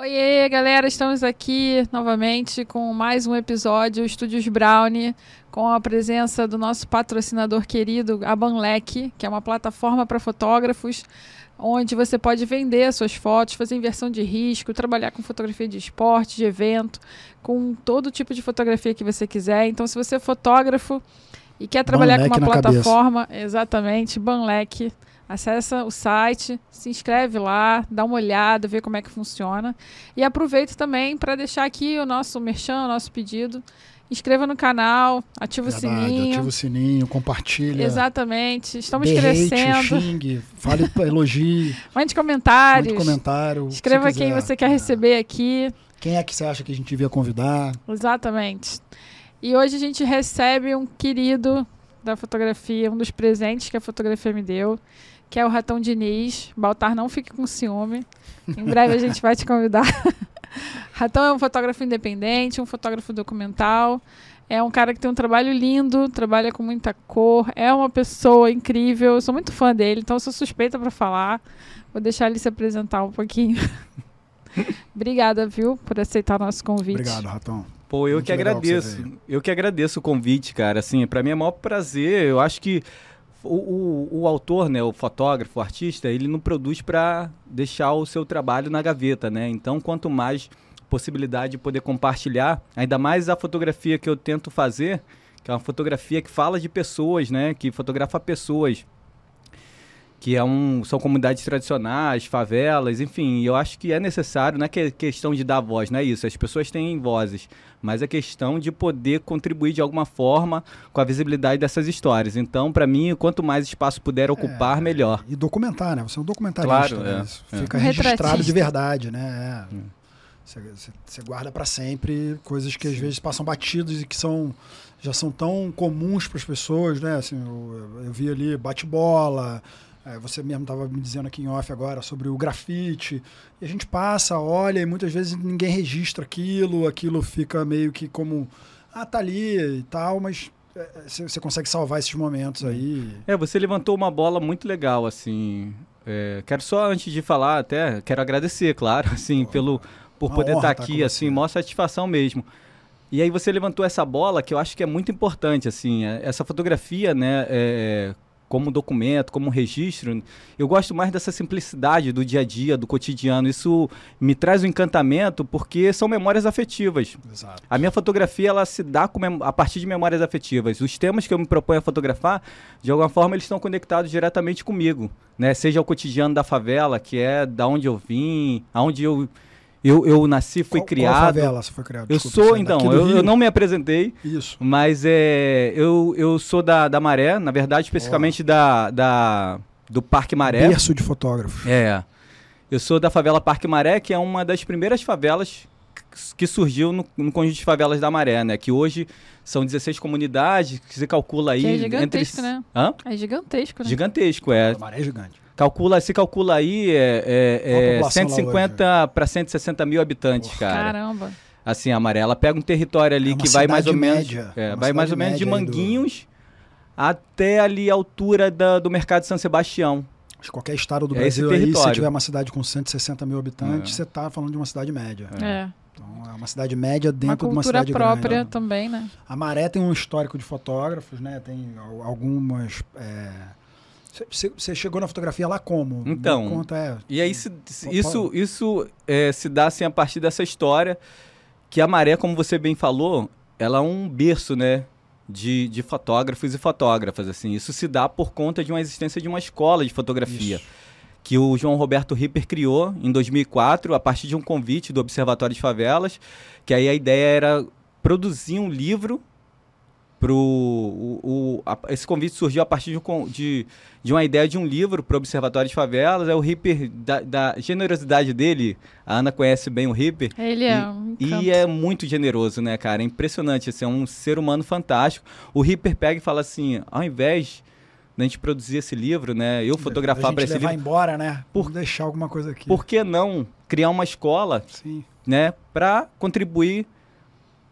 Oiê, galera, estamos aqui novamente com mais um episódio Estúdios Brownie, com a presença do nosso patrocinador querido, a Banlec, que é uma plataforma para fotógrafos, onde você pode vender suas fotos, fazer inversão de risco, trabalhar com fotografia de esporte, de evento, com todo tipo de fotografia que você quiser. Então, se você é fotógrafo e quer trabalhar Banlec com uma plataforma, exatamente, Banlec, Acessa o site, se inscreve lá, dá uma olhada, vê como é que funciona. E aproveito também para deixar aqui o nosso merchan, o nosso pedido. Inscreva no canal, ativa Verdade, o sininho. Ativa o sininho, compartilha. Exatamente. Estamos dê crescendo. Xingue, fale, elogie, Mande comentários. mande comentário. Escreva quem você quer receber aqui. Quem é que você acha que a gente devia convidar? Exatamente. E hoje a gente recebe um querido da fotografia, um dos presentes que a fotografia me deu, que é o Ratão Diniz. Baltar, não fique com ciúme. Em breve a gente vai te convidar. Ratão é um fotógrafo independente, um fotógrafo documental. É um cara que tem um trabalho lindo, trabalha com muita cor, é uma pessoa incrível. Eu sou muito fã dele, então eu sou suspeita para falar. Vou deixar ele se apresentar um pouquinho. Obrigada, viu, por aceitar o nosso convite. Obrigado, Ratão. Pô, eu Muito que que agradeço. veio. eu que agradeço o convite, cara. Assim, para mim é o maior prazer. Eu acho que o, o, o autor, né, o fotógrafo, o artista, ele não produz para deixar o seu trabalho na gaveta, né? Então, quanto mais possibilidade de poder compartilhar, ainda mais a fotografia que eu tento fazer, que é uma fotografia que fala de pessoas, né, que fotografa pessoas que é um, são comunidades tradicionais, favelas, enfim, eu acho que é necessário, não é que é questão de dar voz, não é isso, as pessoas têm vozes, mas é questão de poder contribuir de alguma forma com a visibilidade dessas histórias. Então, para mim, quanto mais espaço puder ocupar, melhor. E documentar, né? Você é um documentarista. Claro, né? é, Isso é. Fica registrado retratista. de verdade, né? É. Hum. Você, você- você guarda para sempre coisas que às vezes passam batidos e que são já são tão comuns para as pessoas, né? Assim, eu, eu vi ali bate-bola, é, você mesmo estava me dizendo aqui em off agora sobre o grafite. E a gente passa, olha, e muitas vezes ninguém registra aquilo, aquilo fica meio que como, ah, tá ali e tal, mas é, é, você consegue salvar esses momentos aí. É, você levantou uma bola muito legal, assim. É, quero só, antes de falar, até, quero agradecer, claro, assim, pelo, por poder estar estar aqui, com assim, você. maior satisfação mesmo. E aí você levantou essa bola que eu acho que é muito importante, assim, é, essa fotografia, né, é, como documento, como registro, eu gosto mais dessa simplicidade do dia a dia, do cotidiano. Isso me traz um encantamento porque são memórias afetivas. Exato. A minha fotografia ela se dá a partir de memórias afetivas. Os temas que eu me proponho a fotografar, de alguma forma, eles estão conectados diretamente comigo, né? Seja o cotidiano da favela, que é da onde eu vim, aonde eu eu, eu nasci, fui Qual- criado. Qual favela você foi criado? Eu Desculpa, sou, você é então, eu, eu não me apresentei, Isso. mas é, eu, eu sou da, da Maré, na verdade, especificamente da, da, do Parque Maré. Berço de fotógrafos. É. Eu sou da favela Parque Maré, que é uma das primeiras favelas que- surgiu no, no conjunto de favelas da Maré, né? Que hoje são 16 comunidades, que se calcula aí... Que é entre... gigantesco, né? Hã? É gigantesco, né? Gigantesco, é. A maré é gigante. Calcula, se calcula aí é, é, é população lá 150 para 160 mil habitantes, Porra. cara. Caramba. Assim, a Amarela pega um território ali É uma que vai mais ou cidade menos... média, é, uma vai mais ou menos de média aí do- Manguinhos até ali a altura da- do mercado de São Sebastião. Acho que qualquer estado do É esse Brasil aí, se tiver uma cidade com 160 mil habitantes, É. você tá falando de uma cidade média. É. Então é uma cidade média Uma dentro de uma cultura cidade própria grande. também, né? A Maré tem um histórico de fotógrafos, né? Tem al- algumas. Você chegou na fotografia lá como? Então, Conta, é. E aí se- se- isso, isso é, se dá assim a partir dessa história que a Maré, como você bem falou, ela é um berço, né? De, de fotógrafos e fotógrafas, assim. Isso se dá por conta de uma existência de uma escola de fotografia Isso. que o João Roberto Ripper criou em 2004 a partir de um convite do Observatório de Favelas, que aí a ideia era produzir um livro pro o, o- a- esse convite surgiu a partir de, de, de uma ideia de um livro para o Observatório de Favelas. É o Ripper da, da generosidade dele. A Ana conhece bem o Ripper. Ele é um encanto. E é muito generoso, né, cara? É impressionante. Assim, é um ser humano fantástico. O Ripper pega e fala assim: ao invés da gente produzir esse livro, né? Eu fotografar para esse levar livro, embora, né? Por- Por deixar alguma coisa aqui. por que não criar uma escola Sim. né, para contribuir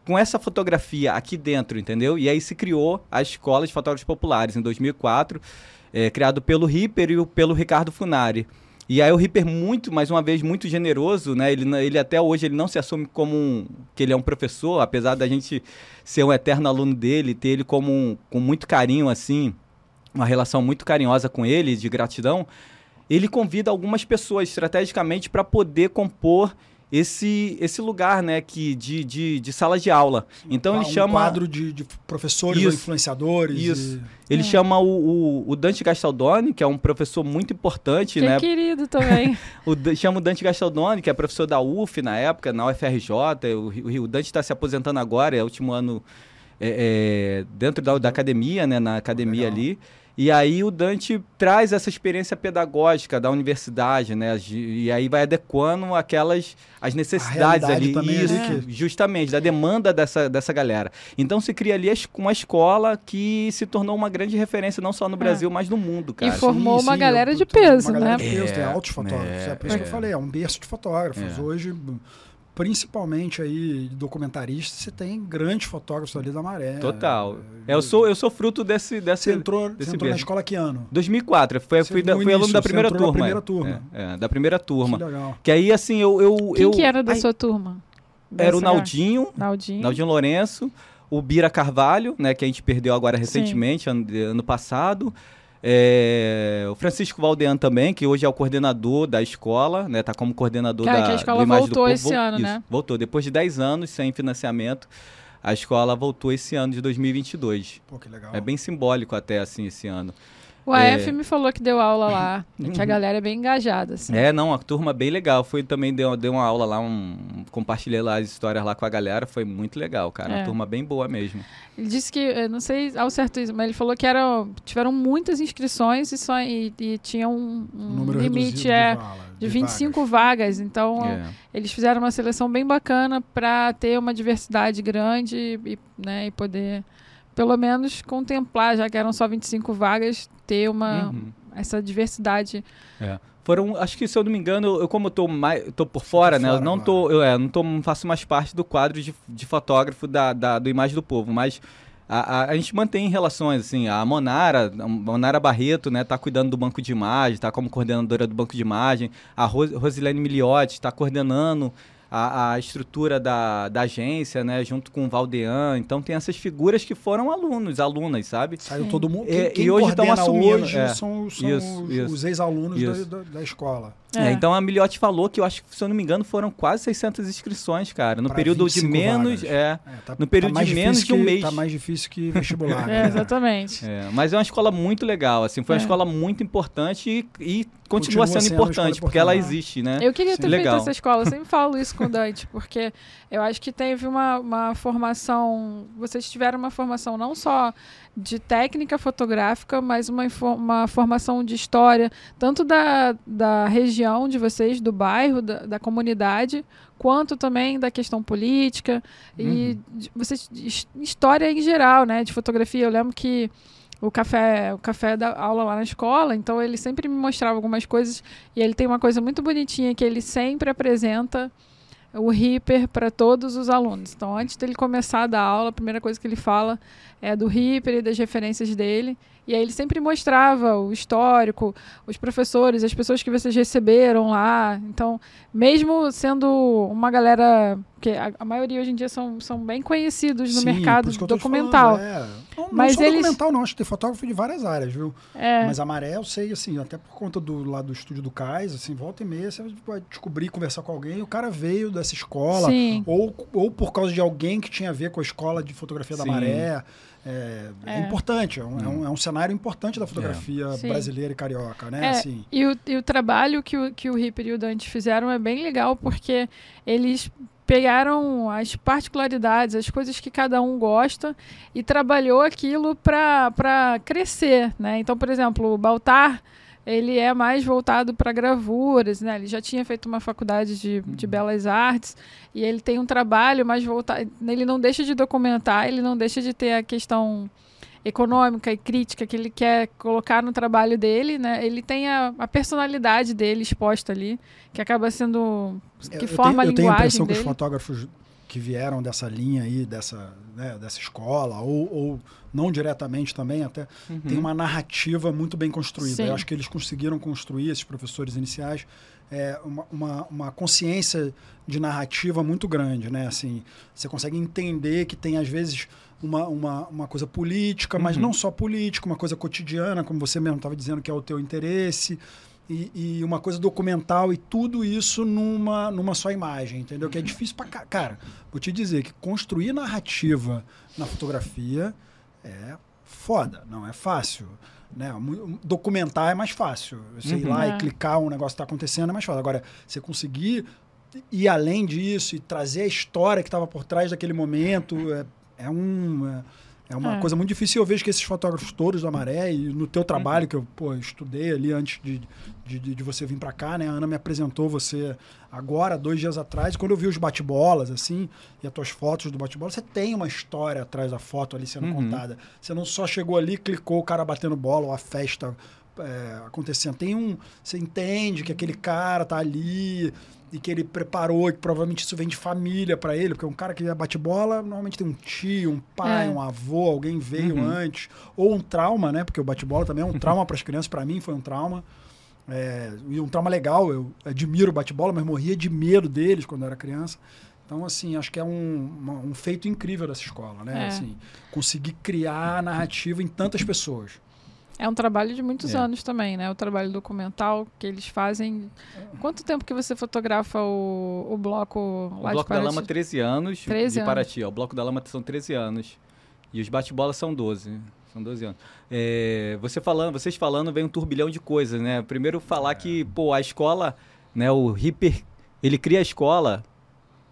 com essa fotografia aqui dentro, entendeu? E aí se criou a Escola de Fotógrafos Populares em 2004, é, criado pelo Ripper e pelo Ricardo Funari. E aí o Ripper muito, mais uma vez, muito generoso, né? Ele, ele até hoje ele não se assume como um, que ele é um professor, apesar da gente ser um eterno aluno dele, ter ele como um, com muito carinho assim, uma relação muito carinhosa com ele, de gratidão. Ele convida algumas pessoas estrategicamente para poder compor esse, esse lugar, né, que de, de, de sala de aula. Então um ele chama quadro de, de professores Isso, ou influenciadores. isso. e- ele É. chama o, o, o Dante Gastaldoni, que é um professor muito importante, Que né? querido também. O, chama o Dante Gastaldoni, que é professor da UF na época, na UFRJ. O, o, o Dante está se aposentando agora, é o último ano é, é, dentro da, da academia, né? Na academia Legal. ali. E aí o Dante traz essa experiência pedagógica da universidade, né? E aí vai adequando aquelas as necessidades ali. também Isso, que- justamente, da demanda dessa, dessa galera. Então se cria ali uma escola que se tornou uma grande referência, não só no Brasil, mas no mundo, cara. for- formou uma galera de tem peso, uma galera né? de peso, tem É, altos fotógrafos. É, é, por isso que eu é. falei, é um berço de fotógrafos. É. Hoje, principalmente aí documentaristas, você tem grandes fotógrafos ali da Maré. Total. É, eu sou eu sou fruto desse desse Você entrou, desse você entrou na escola que ano? 2004, foi, Você fui, da, fui aluno da primeira turma. primeira turma. É, é, da primeira turma. Que legal. Que aí, assim, eu. eu, Quem eu que era da ai, sua turma? Era o Naldinho, Naldinho. Naldinho Lourenço, o Bira Carvalho, né, que a gente perdeu agora recentemente, ano, ano passado. É, o Francisco Valdean também, que hoje é o coordenador da escola, né? Tá como coordenador Cara, da que a escola Imagem voltou Povo. esse ano, né? Voltou. Depois de 10 anos sem financiamento, a escola voltou esse ano de 2022. Pô, que legal. É bem simbólico até, assim, esse ano. O AF É. me falou que deu aula lá. e que a galera é bem engajada, assim. É, não, a turma bem legal. Fui também, deu, deu uma aula lá, um, compartilhei lá as histórias lá com a galera. Foi muito legal, cara. É. Uma turma bem boa mesmo. Ele disse que, eu não sei ao certo isso, mas ele falou que eram, tiveram muitas inscrições e, só, e, e tinha um, um Um limite é, de, vala, de de 25 vagas. Então, É. eles fizeram uma seleção bem bacana para ter uma diversidade grande e, né, e poder, pelo menos, contemplar, já que eram só 25 vagas, ter uma, Uhum. essa diversidade. Foram, acho que se eu não me engano, eu, eu como eu tô, mais, tô por fora, por né? Eu fora não tô, eu, é, não tô, não faço mais parte do quadro de, de fotógrafo da, da, do Imagem do Povo, mas a, a, a gente mantém relações, assim, a Monara, a Monara Barreto, né, tá cuidando do banco de imagem, tá como coordenadora do banco de imagem, a Ros, Rosilene Miliotti tá coordenando a, a estrutura da, da agência, né, junto com o Valdean, então tem essas figuras que foram alunos, alunas, sabe? Saiu todo mundo. Quem, quem e hoje tão coordena assumindo, hoje é. são, são Isso, os, os ex-alunos da, da, da escola. É, É. então a Miliotti falou que eu acho que, se eu não me engano, foram quase 600 inscrições, cara. No Pra período de 25 menos. vagas. É, É, tá- No período tá mais de menos de um mês. Tá mais difícil que vestibular. É, né? exatamente. é, mas é uma escola muito legal, assim. Foi uma É. escola muito importante e, e continua, Continua sendo, sendo importante, porque ela existe, né? Eu queria Sim. ter Legal. feito essa escola, eu sempre falo isso com o Dante, porque eu acho que teve uma, uma formação. Vocês tiveram uma formação não só de técnica fotográfica, mas uma, uma formação de história, tanto da, da região de vocês, do bairro, da, da comunidade, quanto também da questão política e de- vocês his- história em geral, né, de fotografia. Eu lembro que o café, o café da aula lá na escola, então ele sempre me mostrava algumas coisas e ele tem uma coisa muito bonitinha que ele sempre apresenta o Reaper para todos os alunos. Então, antes dele começar a dar aula, a primeira coisa que ele fala é do Reaper e das referências dele. E aí ele sempre mostrava o histórico, os professores, as pessoas que vocês receberam lá. Então, mesmo sendo uma galera que a, a maioria hoje em dia são, são bem conhecidos no Sim, mercado por isso que eu tô te documental. falando, é. Não, não Mas eles- documental, não. Acho que tem fotógrafo de várias áreas, viu? É, Mas a maré, eu sei, assim, até por conta do lá do estúdio do Cais, assim, volta e meia, você vai descobrir, conversar com alguém, o cara veio dessa escola, sim. ou, ou por causa de alguém que tinha a ver com a escola de fotografia da Sim. maré. É, é É. importante, é um, é um- é um cenário importante da fotografia Sim. brasileira e carioca, né? É, Assim, E o, e o trabalho que o, que o Ripper e o Dante fizeram é bem legal, porque eles pegaram as particularidades, as coisas que cada um gosta e trabalhou aquilo para crescer, né? Então, por exemplo, o Baltar, ele é mais voltado para gravuras, né? Ele já tinha feito uma faculdade de, de belas artes e ele tem um trabalho mais voltado... Ele não deixa de documentar, ele não deixa de ter a questão econômica e crítica que ele quer colocar no trabalho dele, né? Ele tem a, a personalidade dele exposta ali, que acaba sendo eu- que eu forma tenho, eu a tenho a linguagem impressão que os dele. fotógrafos que vieram dessa linha aí, dessa, né, dessa escola, ou, ou não diretamente também, até Uhum. tem uma narrativa muito bem construída. Sim. Eu acho que eles conseguiram construir, esses professores iniciais, é, uma, uma, uma consciência de narrativa muito grande, né? Assim, você consegue entender que tem, às vezes, uma, uma, uma coisa política, mas Uhum. não só política, uma coisa cotidiana, como você mesmo estava dizendo, que é o teu interesse, e, e uma coisa documental, e tudo isso numa, numa só imagem, entendeu? Que é difícil pra... ca- Cara, vou te dizer que construir narrativa na fotografia é foda, não é fácil. Né? Documentar é mais fácil. Você ir Uhum. lá É. e clicar um negócio que está acontecendo é mais fácil. Agora, você conseguir ir além disso e trazer a história que estava por trás daquele momento é, é um. É, é uma É. coisa muito difícil. Eu vejo que esses fotógrafos todos da Maré e no teu trabalho, que eu pô, estudei ali antes de, de, de- de você vir para cá, né? A Ana me apresentou você agora, dois dias atrás. E quando eu vi os bate-bolas, assim, e as tuas fotos do bate-bola, você tem uma história atrás da foto ali sendo Uhum. contada. Você não só chegou ali, clicou o cara batendo bola ou a festa é, acontecendo. Tem um. Você entende que aquele cara tá ali e que ele preparou, e que provavelmente isso vem de família para ele, porque um cara que bate bola normalmente tem um tio, um pai, É. um avô, alguém veio Uhum. antes, ou um trauma, né? Porque o bate-bola também é um trauma para as crianças, para mim foi um trauma. É, e um trauma legal, eu admiro o bate-bola, mas morria de medo deles quando eu era criança. Então, assim, acho que é um, uma- um feito incrível dessa escola, né? É. Assim, conseguir criar narrativa em tantas pessoas. É um trabalho de muitos É. anos também, né? O trabalho documental que eles fazem. Quanto tempo que você fotografa o, o bloco O lá Bloco de da? Lama, 13 anos. 13 de anos. Paraty. ó. O Bloco da Lama são 13 anos. E os bate-bola são 12. São 12 anos. É, você falando, vocês falando, vem um turbilhão de coisas, né? Primeiro falar que, pô, a escola, né, o Ripper, ele cria a escola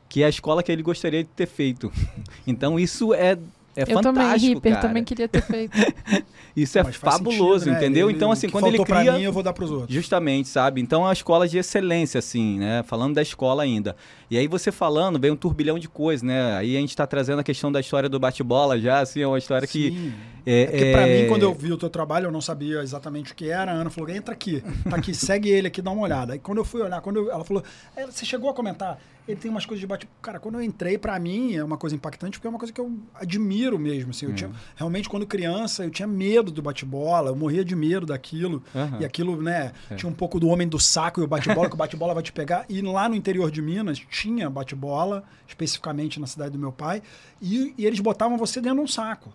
que é a escola que ele gostaria de ter feito. Então isso é é Eu também, fantástico, Ripper, cara. também queria ter feito. Isso é fabuloso, sentido, né? entendeu? Ele- então assim, que quando ele faltou pra cria mim, eu vou dar pros outros. Justamente, sabe? Então é uma escola de excelência, assim, né? Falando da escola ainda. E aí você falando, vem um turbilhão de coisas, né? Aí a gente tá trazendo a questão da história do bate-bola já, assim, é uma história que. Sim. É, É porque pra é- mim, quando eu vi o teu trabalho, eu não sabia exatamente o que era. A Ana falou, entra aqui, tá aqui, segue ele aqui, dá uma olhada. Aí quando eu fui olhar, quando eu- ela falou, "É, você chegou a comentar, ele tem umas coisas de bate... Cara, quando eu entrei, pra mim, é uma coisa impactante, porque é uma coisa que eu admiro mesmo, assim. Eu Hum. tinha, realmente, quando criança, eu tinha medo do bate-bola, eu morria de medo daquilo. Aham. E aquilo, né, É. tinha um pouco do homem do saco e o bate-bola, que o bate-bola vai te pegar. E lá no interior de Minas tinha bate-bola, especificamente na cidade do meu pai, e, e eles botavam você dentro de um saco.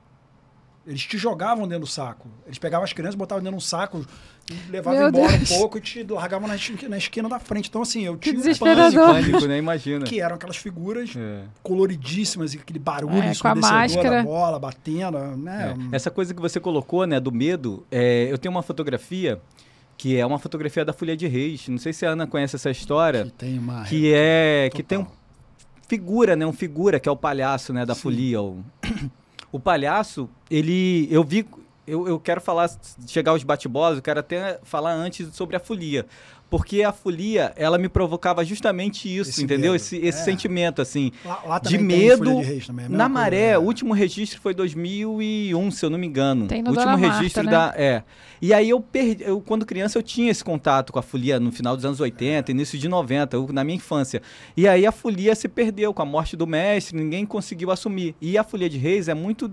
Eles te jogavam dentro do saco. Eles pegavam as crianças, botavam dentro de um saco, e levavam Meu embora Deus. um pouco e te largavam na, na esquina da frente. Então, assim, eu tinha um pânico, Pânico, né? Imagina. que eram aquelas figuras É. coloridíssimas, e aquele barulho É, com a máscara. da bola, batendo, né? É. Essa coisa que você colocou, né, do medo, é, eu tenho uma fotografia que é uma fotografia da Folha de Reis. Não sei se a Ana conhece essa história. Que tem uma... Que é. Que tem um Total. figura, né? Um figura que é o palhaço, né? Da Sim. folia. O, o palhaço, ele. Eu vi. Eu, eu quero falar, chegar aos bate-bolas, eu quero até falar antes sobre a folia. Porque a folia, ela me provocava justamente isso, Esse entendeu? medo. Esse, esse É. sentimento, assim. Lá, lá de medo de Reis também, é Na coisa, Maré, né? o último registro foi 2001, se eu não me engano. Tem no o último Dona Marta, registro né? da. É. E aí eu perdi. Eu, quando criança, eu tinha esse contato com a folia no final dos anos 80, início de 90, eu- na minha infância. E aí a folia se perdeu com a morte do mestre, ninguém conseguiu assumir. E a folia de reis é muito.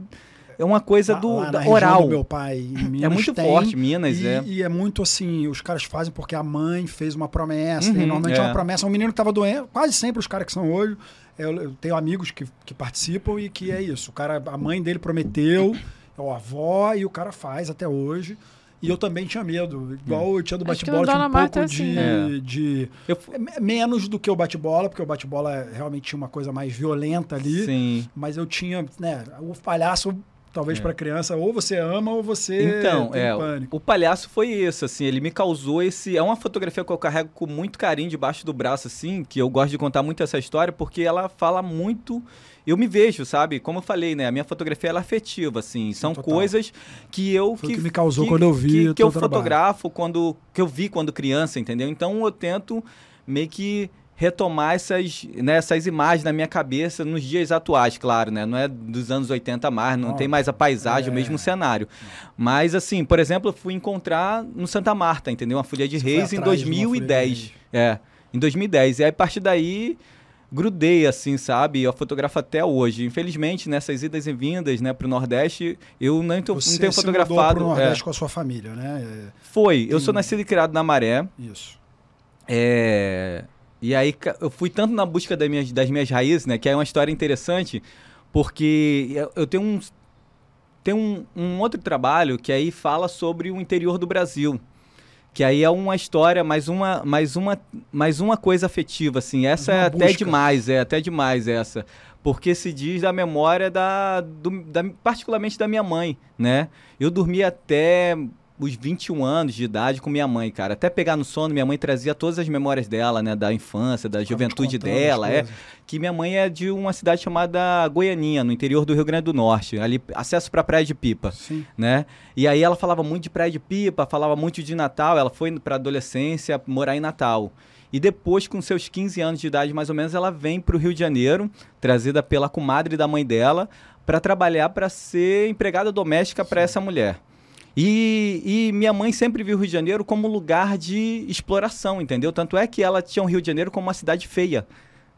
É uma coisa Lá- do lá da oral. do meu pai em Minas é muito tem, forte, Minas, e, é. e é muito assim, os caras fazem porque a mãe fez uma promessa. Uhum, tem, normalmente é. é. uma promessa. Um menino que estava doente, quase sempre os caras que são hoje. Eu, eu tenho amigos que, que participam e que é isso. O cara, a mãe dele prometeu, é o avó, e o cara faz até hoje. E eu também tinha medo. Igual eu tinha do bate-bola, tinha um pouco é assim, de, né? de- Eu, é me- Menos do que o bate-bola, porque o bate-bola é- realmente tinha uma coisa mais violenta ali. sim. Mas eu tinha, né, o palhaço, talvez É. pra criança, ou você ama ou você Então, tem é, pânico. o palhaço foi isso, assim, ele me causou esse, é uma fotografia que eu carrego com muito carinho debaixo do braço, assim, que eu gosto de contar muito essa história, porque ela fala muito, eu me vejo, sabe, como eu falei, né, a minha fotografia ela é afetiva, assim, são Total. coisas que eu... Foi o que me causou quando eu vi Que, o que eu trabalho. fotografo, quando, que eu vi quando criança, entendeu? Então eu tento meio que retomar essas, né, essas imagens na minha cabeça nos dias atuais, claro, né? Não é dos anos 80 mais, não Não. tem mais a paisagem, É. o mesmo cenário. Mas, assim, por exemplo, eu fui encontrar no Santa Marta, entendeu? Uma Folha de Você Reis em atrás de uma Folha de 2010. Reis. É, em 2010. E aí, a partir daí, grudei, assim, sabe? Eu fotografo até hoje. Infelizmente, nessas idas e vindas, né, pro Nordeste, eu não, tô, Você não tenho se fotografado. mudou pro é. Nordeste com a sua família, né? Foi. Eu Tem- sou nascido e criado na Maré. Isso. É, E aí eu fui tanto na busca das minhas, das minhas raízes, né? Que é uma história interessante, porque eu- tenho um, tem um, um outro trabalho que aí fala sobre o interior do Brasil. Que aí é uma história, mais uma, mais uma, mais uma coisa afetiva, assim. Essa Mais é uma até busca. demais, é até demais essa. Porque se diz da memória da, do- da- particularmente da minha mãe, né? Eu dormi até os 21 anos de idade com minha mãe, cara. Até pegar no sono, minha mãe trazia todas as memórias dela, né? Da infância, da juventude dela, é que minha mãe é de uma cidade chamada Goianinha, no interior do Rio Grande do Norte, ali acesso para Praia de Pipa, Sim. né? E aí ela falava muito de Praia de Pipa, falava muito de Natal, ela foi para adolescência morar em Natal. E depois, com seus 15 anos de idade, mais ou menos, ela vem para o Rio de Janeiro, trazida pela comadre da mãe dela, para trabalhar para ser empregada doméstica para essa mulher. E, e minha mãe sempre viu o Rio de Janeiro como lugar de exploração, entendeu? Tanto é que ela tinha o Rio de Janeiro como uma cidade feia,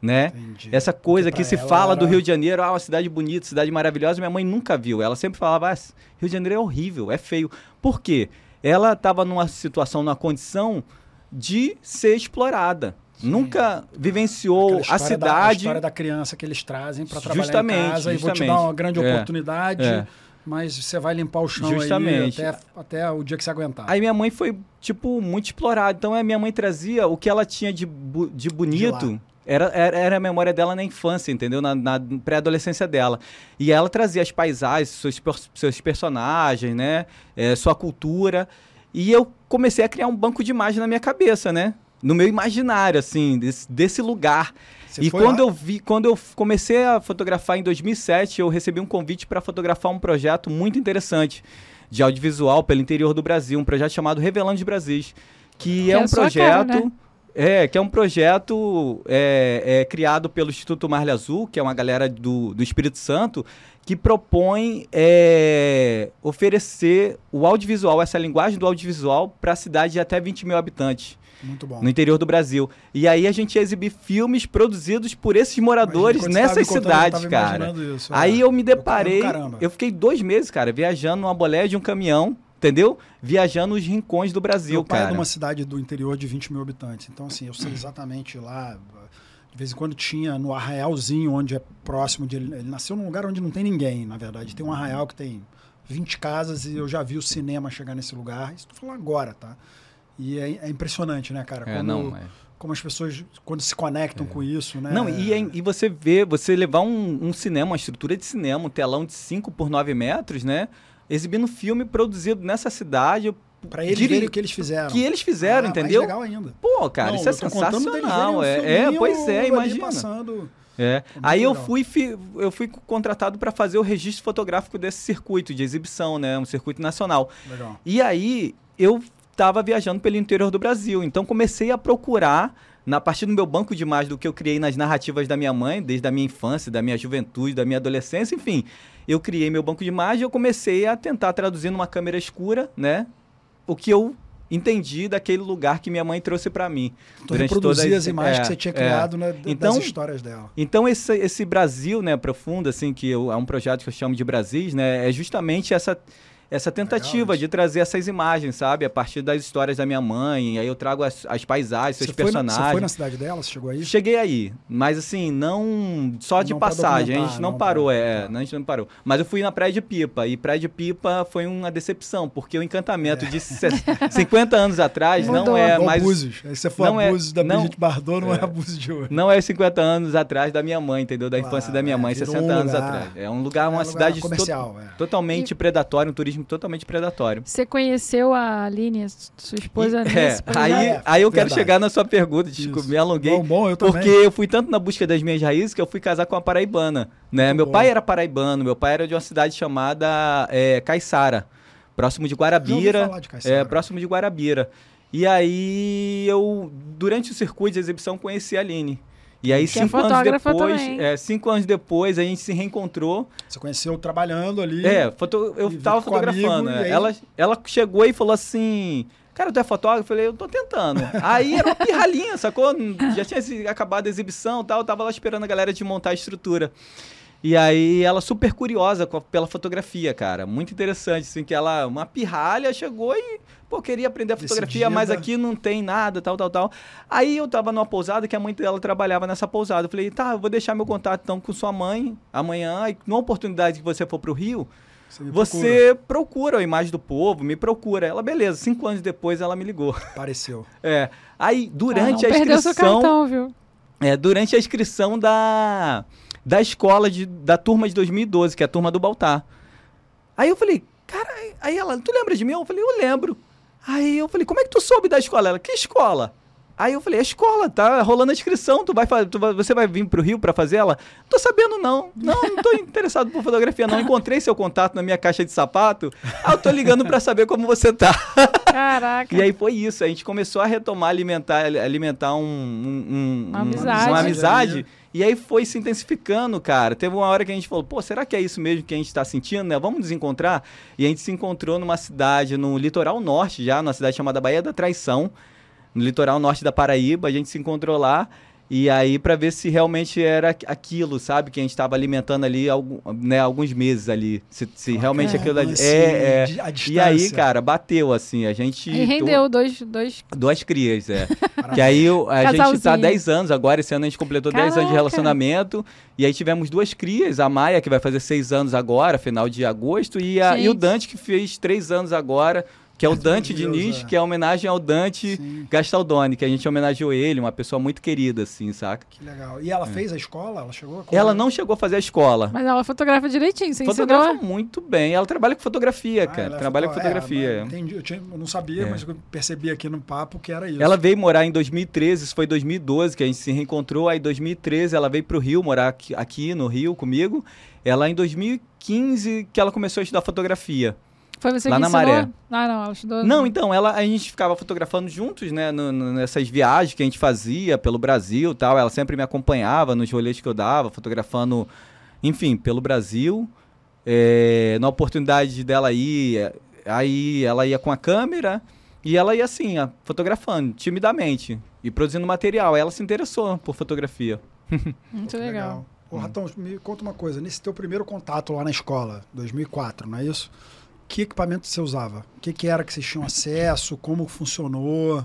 né? Entendi. Essa coisa que se fala do era- Rio de Janeiro, ah, uma cidade bonita, cidade maravilhosa, minha mãe nunca viu. Ela sempre falava, ah, Rio de Janeiro é horrível, é feio. Por quê? Ela estava numa situação, numa condição de ser explorada. Nunca vivenciou Aquela a história da- a cidade. história da criança que eles trazem para trabalhar Justamente, em casa e vou te justamente. dar uma grande É, oportunidade, é. Mas você vai limpar o chão Justamente. até, até o dia que você aguentar. Aí minha mãe foi, tipo, muito explorada. Então a minha mãe trazia o que ela tinha de, bu- de bonito. era, era, era a memória dela na infância, entendeu? Na, na pré-adolescência dela. E ela trazia as paisagens, seus, seus personagens, né? É, sua cultura. E eu comecei a criar um banco de imagem na minha cabeça, né? No meu imaginário, assim, desse, desse lugar. Você e quando lá? eu vi, quando eu comecei a fotografar em 2007, eu recebi um convite para fotografar um projeto muito interessante de audiovisual pelo interior do Brasil, um projeto chamado Revelando de Brasis, que Que é é um projeto cara, né? é, que é um projeto é, é, criado pelo Instituto Marle Azul, que é uma galera do, do Espírito Santo, que propõe é, oferecer o audiovisual, essa linguagem do audiovisual, para a cidade de até 20 mil habitantes Muito bom. no interior do Brasil. E aí a gente ia exibir filmes produzidos por esses moradores Imagina, nessas contando, eu cidades, tava cara. isso, Aí é. eu me deparei, caramba. eu fiquei dois meses, cara, viajando numa boleia de um caminhão, entendeu? Viajando os rincões do Brasil, Meu pai é cara. de uma cidade do interior de 20 mil habitantes. Então, assim, eu sei exatamente lá. De vez em quando tinha no arraialzinho, onde é próximo de. Ele ele nasceu num lugar onde não tem ninguém, na verdade. Tem um arraial que tem 20 casas e eu já vi o cinema chegar nesse lugar. Isso tô falando agora, tá? E é, é impressionante, né, cara? É, Como, não, é. como as pessoas, quando se conectam com isso, né? Não, e, é- e você vê, você levar um, um cinema, uma estrutura de cinema, um telão de 5 por 9 metros, né? Exibindo filme produzido nessa cidade. Pra eles diri- verem o que eles fizeram. que eles fizeram, Ah, entendeu? Mais legal ainda. Pô, cara, Não, isso é sensacional. um É, é, pois é, imagina. Passando. É. Muito Aí eu fui, eu fui contratado para fazer o registro fotográfico desse circuito de exibição, né? Um circuito nacional. Legal. E aí eu estava viajando pelo interior do Brasil. Então comecei a procurar, na partir do meu banco de imagens do que eu criei nas narrativas da minha mãe, desde a minha infância, da minha juventude, da minha adolescência, enfim. Eu criei meu banco de imagens e eu comecei a tentar traduzir numa câmera escura, né? O que eu entendi daquele lugar que minha mãe trouxe para mim. Tu durante reproduzia todas- as imagens é, que você tinha é. criado né, d- Então- das histórias dela. Então esse, esse Brasil, né, profundo, assim, que eu- é um projeto que eu chamo de Brasis, né, é justamente essa essa tentativa isso. de trazer essas imagens, sabe, a partir das histórias da minha mãe, aí eu trago as, as paisagens, seus Você foi, na, personagens. você foi na cidade dela? Você chegou aí? Cheguei aí, mas assim, não só de Não passagem, a gente não, não parou, pra- é, tá. não, a gente não parou. Mas eu fui na Praia de Pipa, e Praia de Pipa foi uma decepção, porque o encantamento de se- 50 anos atrás não Mudou. é mais Búzios. Aí você foi não é- abusos da não- Brigitte Bardot, não é, é. abuso de hoje. Não é 50 anos atrás da minha mãe, entendeu? Da infância da minha é, mãe, virou 60 um anos lugar- atrás. É um lugar, É uma um lugar cidade to- comercial. é. totalmente predatório, um turismo totalmente predatório. Você conheceu a Aline, sua esposa, E- é, aí, aí eu quero verdade. chegar na sua pergunta, desculpa, Isso. me alonguei. Bom, bom, eu também. Porque eu fui tanto na busca das minhas raízes que eu fui casar com uma paraibana, né? Muito meu bom. pai era paraibano, meu pai era de uma cidade chamada é, Caiçara, próximo de Guarabira. De Caiçara. É, próximo de Guarabira. E aí eu, durante o circuito de exibição, conheci a Aline. E aí, Que é cinco anos depois, é, cinco anos depois, a gente se reencontrou. Você conheceu trabalhando ali. É, foto, eu E tava ficou amigo, fotografando. e é. aí- Ela, ela chegou e falou assim: cara, tu é fotógrafo? Eu falei, eu tô tentando. Aí era uma pirralhinha, sacou? Já tinha acabado a exibição e tal, eu tava lá esperando a galera de montar a estrutura. E aí ela super curiosa com a- pela fotografia, cara. Muito interessante, assim, que ela, uma pirralha, chegou e, pô, queria aprender a fotografia, mas Decidida. aqui não tem nada, tal, tal, tal. Aí eu tava numa pousada que a mãe dela trabalhava nessa pousada. Eu falei, tá, eu vou deixar meu contato então com sua mãe amanhã. E numa oportunidade que você for pro Rio, Você você procura. a imagem do povo, me procura. Ela, beleza, cinco anos depois ela me ligou. procura. Apareceu. É. Aí, durante ah, a não seu inscrição. cartão, viu? É, durante a inscrição da, da escola de, da turma de 2012, que é a turma do Baltar. Aí eu falei, cara, aí ela, tu lembra de mim? Eu falei, eu lembro. Aí eu falei, como é que tu soube da escola? Ela, que escola? Aí eu falei, a escola, tá rolando a inscrição, tu vai, tu vai- você vai vir pro Rio pra fazer ela? Tô sabendo não, não, não tô interessado por fotografia não, encontrei seu contato na minha caixa de sapato, ah, eu tô ligando pra saber como você tá. Caraca. E aí foi isso, a gente começou a retomar, alimentar, alimentar um, um- um- Uma um- amizade. uma amizade. E aí foi se intensificando, cara. Teve uma hora que a gente falou, pô, será que é isso mesmo que a gente tá sentindo, né? Vamos nos encontrar? E a gente se encontrou numa cidade, no litoral norte já, numa cidade chamada Baía da Traição, no litoral norte da Paraíba. A gente se encontrou lá. E aí, pra ver se realmente era aqu- aquilo, sabe? Que a gente tava alimentando ali algum, né, alguns meses ali. Se, se realmente Aquele aquilo ali. lance É, é. a E aí, cara, bateu assim. A gente. E rendeu dois, dois. Duas crias, é. que aí o- a gente tá Casalzinho. há 10 anos agora, esse ano a gente completou 10 anos de relacionamento. E aí tivemos duas crias, a Maia, que vai fazer 6 anos agora, final de agosto, e, a- e o. Dante, que fez 3 anos agora, que é o Dante Deus, Diniz, é. que é homenagem ao Dante Sim, Gastaldoni, que a gente homenageou ele, uma pessoa muito querida, assim, saca? que legal. E ela fez a escola? Ela chegou? a- Ela não chegou a fazer a escola. Mas ela fotografa direitinho, você Fotografa ensinou? muito bem. Ela trabalha com fotografia, Ah, cara. é trabalha com foto- fotografia. É, entendi. Eu, tinha- eu não sabia, É. mas eu percebi aqui no papo que era isso. Ela veio morar em 2013, isso foi 2012 que a gente se reencontrou. Aí em 2013 ela veio pro Rio morar aqui, aqui no Rio comigo. Ela em 2015 que ela começou a estudar fotografia. Foi você Lá que na ensinou? Maré. Ah, não, ela estudou. Não, então, ela, a gente ficava fotografando juntos, né, no- no- nessas viagens que a gente fazia pelo Brasil e tal. Ela sempre me acompanhava nos rolês que eu dava, fotografando, enfim, pelo Brasil. É, na oportunidade dela ir, é, aí ela ia com a câmera e ela ia assim, ó, fotografando, timidamente, e produzindo material. Ela se interessou por fotografia. Muito legal. Ô, Ratão, me conta uma coisa. Nesse teu primeiro contato lá na escola, 2004, não é isso? Que equipamento você usava? O que, que era que vocês tinham acesso? Como funcionou?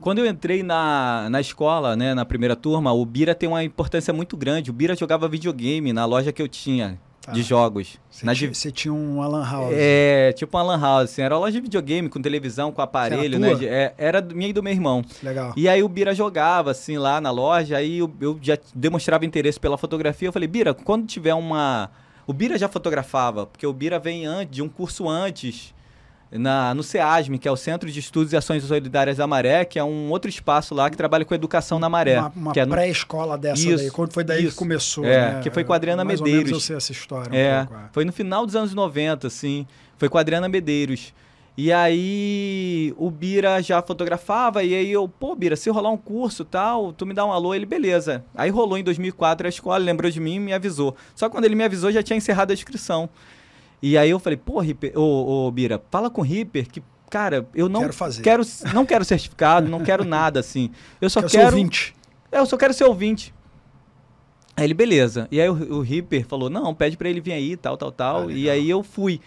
Quando eu entrei na, na escola, né, na primeira turma, o Bira tem uma importância muito grande. O Bira jogava videogame na loja que eu tinha Tá. de jogos. Você, div- tinha um Alan House. É, tipo uma lan house, assim, era uma loja de videogame com televisão, com aparelho, né? de- é, era minha e do meu irmão. Legal. E aí o Bira jogava, assim, lá na loja, aí eu, eu já demonstrava interesse pela fotografia. Eu falei, Bira, quando tiver uma. O Bira já fotografava, porque o Bira vem antes, de um curso antes, na, no CEASM, que é o Centro de Estudos e Ações Solidárias da Maré, que é um outro espaço lá que trabalha com educação na Maré. Uma, uma que é pré-escola dessa Isso, daí. Quando foi daí que isso. começou, É, né? que foi com a Adriana Mais ou menos Medeiros. eu sei essa história um É, pouco, é. foi no final dos anos 90, assim. Foi com a Adriana Medeiros. E aí o Bira já fotografava, e aí eu, pô, Bira, se rolar um curso tal, tu me dá um alô, ele, beleza. Aí rolou em 2004 a escola, lembrou de mim e me avisou. Só que quando ele me avisou, já tinha encerrado a inscrição. E aí eu falei, pô, Ripper, ô, ô, Bira, fala com o Ripper que, cara, eu não Quero fazer. quero, não quero certificado, não quero nada, assim. Eu só Quero ser quero... ouvinte. É, eu só quero ser ouvinte. Aí ele, beleza. E aí o, o Ripper falou, não, pede pra ele vir aí, tal, tal, tal. Ah, e aí eu fui.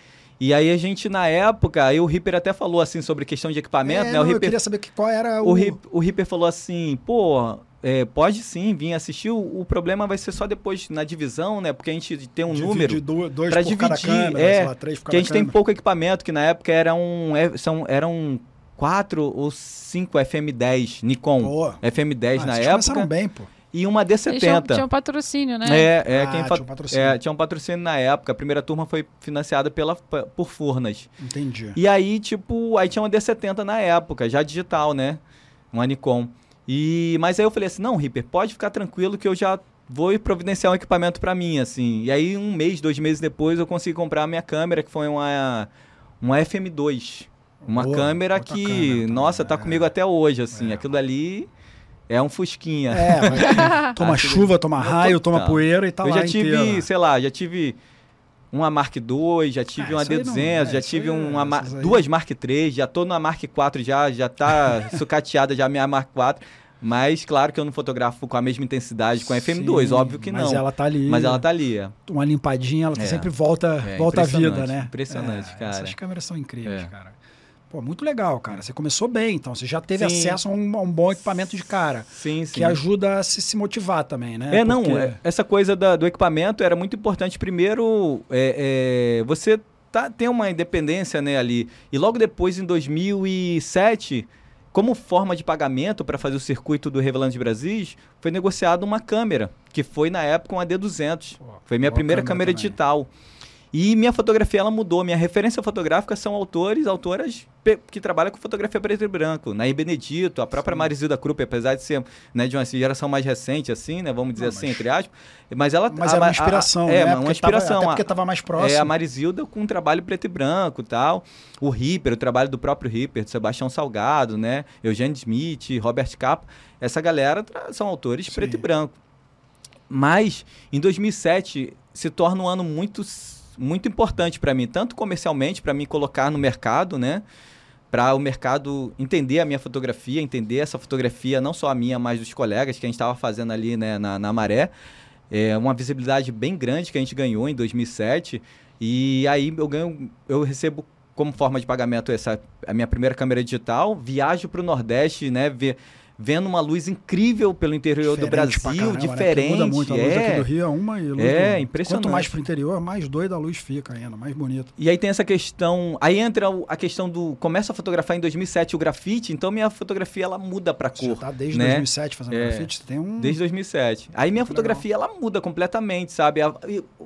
E aí a gente, na época, aí o Ripper até falou assim sobre questão de equipamento, É, né? não, O eu Ripper, queria saber que, qual era o... o, Rip, o Ripper falou assim, pô, é, pode sim vir assistir. O, o problema vai ser só depois na divisão, né? Porque a gente tem um de- número. do- dois cada dividir, câmera, é, lá, três por que a gente tem câmera. pouco equipamento, que na época eram, é, são, eram quatro ou cinco FM10 Nikon. Pô, FM10 ah, na vocês época. começaram bem, pô. E uma Eles tinham, D70. tinham patrocínio, né? É, é, Ah, quem tinha um patrocínio. é, tinha um patrocínio na época. A primeira turma foi financiada pela, por Furnas. Entendi. E aí, tipo, aí tinha uma D70 na época, já digital, né? Uma Nikon. E, mas aí eu falei assim, não, Ripper, pode ficar tranquilo que eu já vou providenciar um equipamento pra mim, assim. E aí, um mês, dois meses depois, eu consegui comprar a minha câmera, que foi uma, uma FM2. Uma Boa, câmera que, câmera nossa, tá é. comigo até hoje, assim. É. Aquilo ali é um fusquinha. É, vai- toma Aquilo- chuva, toma raio, toma Total. poeira e tá eu lá já tive, inteira. sei lá, já tive uma Mark II, já tive Ah, uma isso aí não- D200, é, já tive é- uma, ma- duas Mark III, já tô na Mark IV já, já tá sucateada já a minha Mark IV. Mas claro que eu não fotografo com a mesma intensidade com a FM2, Sim, óbvio que mas não. ela tá ali. Mas ela tá ali. é. Uma limpadinha, ela É. sempre volta, É, volta à vida, né? impressionante, É, cara. Essas câmeras são incríveis, cara. Pô, muito legal, cara. Você começou bem, então. Você já teve Sim. acesso a um, a um bom equipamento de cara. Sim, sim. Que ajuda a se, se motivar também, né? É, não, Porque- é, essa coisa da- do equipamento era muito importante. Primeiro, é, é, você tá, tem uma independência né, ali. E logo depois, em 2007, como forma de pagamento para fazer o circuito do Revelando de Brasis, foi negociado uma câmera, que foi na época uma D200. Pô, Foi minha primeira câmera câmera também. E minha fotografia ela mudou. Minha referência fotográfica são autores, autoras que trabalham com fotografia preto e branco. Nair Benedito, a própria Sim. Marizilda Krupp, apesar de ser né, de uma geração mais recente, assim, né? Vamos dizer Não, assim, entre aspas. Mas ela Mas a- era uma a- inspiração, a, né? É, uma Porque inspiração. Tava, até a- porque tava mais próximo. é, a Marizilda com um trabalho preto e branco e tal. O Ripper, o trabalho do próprio Ripper, do Sebastião Salgado, né? Eugênio Smith, Robert Capa. Essa galera são autores Sim. preto e branco. Mas, em 2007, se torna um ano muito, muito importante para mim, tanto comercialmente, para me colocar no mercado, né? Para o mercado entender a minha fotografia, entender essa fotografia, não só a minha, mas dos colegas que a gente estava fazendo ali né, na, na Maré. É uma visibilidade bem grande que a gente ganhou em 2007. E aí eu ganho, eu recebo como forma de pagamento essa a minha primeira câmera digital, viajo para o Nordeste, né, ver, vendo uma luz incrível pelo interior do Diferente pra Brasil, né? Diferente, Muda muito. A luz é. aqui do Rio é uma e luz É, do... impressionante. Quanto mais pro interior, mais doida a luz fica ainda, mais bonita. E aí tem essa questão, aí entra o- a questão do começo a fotografar em 2007 o grafite, então minha fotografia ela muda para Você cor. tá desde né? 2007 fazendo É. grafite, você tem um... Desde 2007. Aí minha Muito fotografia ela muda completamente, sabe?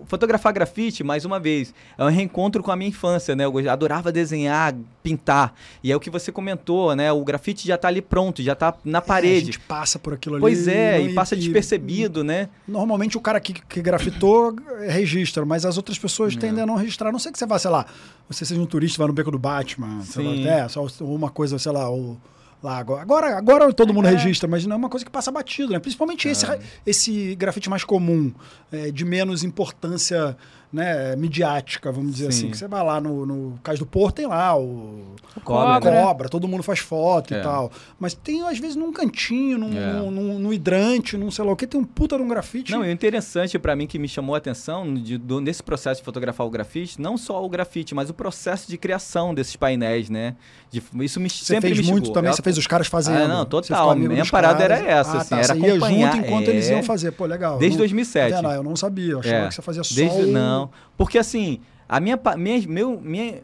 Fotografar grafite, mais uma vez, é um reencontro com a minha infância, né? Eu adorava desenhar, pintar. E é o que você comentou, né? O grafite já tá ali pronto, já tá na É, a parede. gente passa por aquilo ali. pois é, não- e passa despercebido, né? Normalmente o cara que, que grafitou eh, registra, mas as outras pessoas É. tendem a não registrar. A não sei que você vá, sei lá, você seja um turista, vai no beco do Batman, sei Sim. lá, é, só uma coisa, sei lá, o. Lá, agora, agora, todo mundo É. registra, mas não é uma coisa que passa batido, né? Principalmente esse, É. esse grafite mais comum, eh, de menos importância né, midiática, vamos dizer Sim. assim. Que você vai lá no, no Cais do Porto, tem lá o, O Cobra, cobra. né? todo mundo faz foto É. e tal. Mas tem, às vezes, num cantinho, num, É. num, num- num hidrante, num sei lá o que, tem um puta de um grafite. Não, e o interessante para mim que me chamou a atenção de- do- nesse processo de fotografar o grafite, não só o grafite, mas o processo de criação desses painéis, né? De- isso me Você sempre fez me muito instigou. também, Eu- você fez os caras fazendo. Ah, não, total. amigo Minha parada caras. era essa, ah, assim, tá, era você ia acompanhar, junto enquanto é. eles iam fazer. Pô, legal. Desde Não- 2007. Tá vendo? Ah, eu não sabia, eu achava É. que você fazia só Desde, o... Não, porque assim, a minha, minha, meu, minha,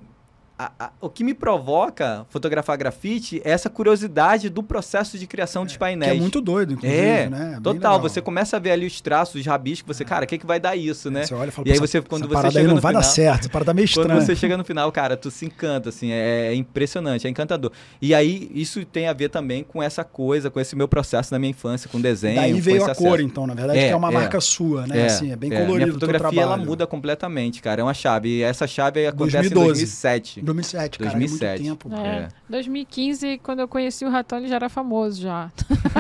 a- a- o que me provoca fotografar grafite é essa curiosidade do processo de criação dos Que painéis. é muito doido, inclusive, É, né? Bem Total, você começa a ver ali os traços, os rabiscos, você, cara, o que, que vai dar isso, né? Você olha e fala, E aí "Pô, você- quando você chega não no vai dar final- certo, essa parada tá meio Quando estranha. você chega no final, cara, tu se encanta, assim, é, é impressionante, é encantador. E aí, isso tem a ver também com essa coisa, com esse meu processo na minha infância, com desenho. Daí veio a acesso. cor, então, na verdade, É, que é uma é. marca sua, né? assim, é bem colorido teu fotografia, ela muda completamente, cara, é uma chave. E essa chave acontece 2012. em 2007. 2007, cara, 2007. é muito tempo. É. É. 2015, quando eu conheci o Ratão, ele já era famoso já.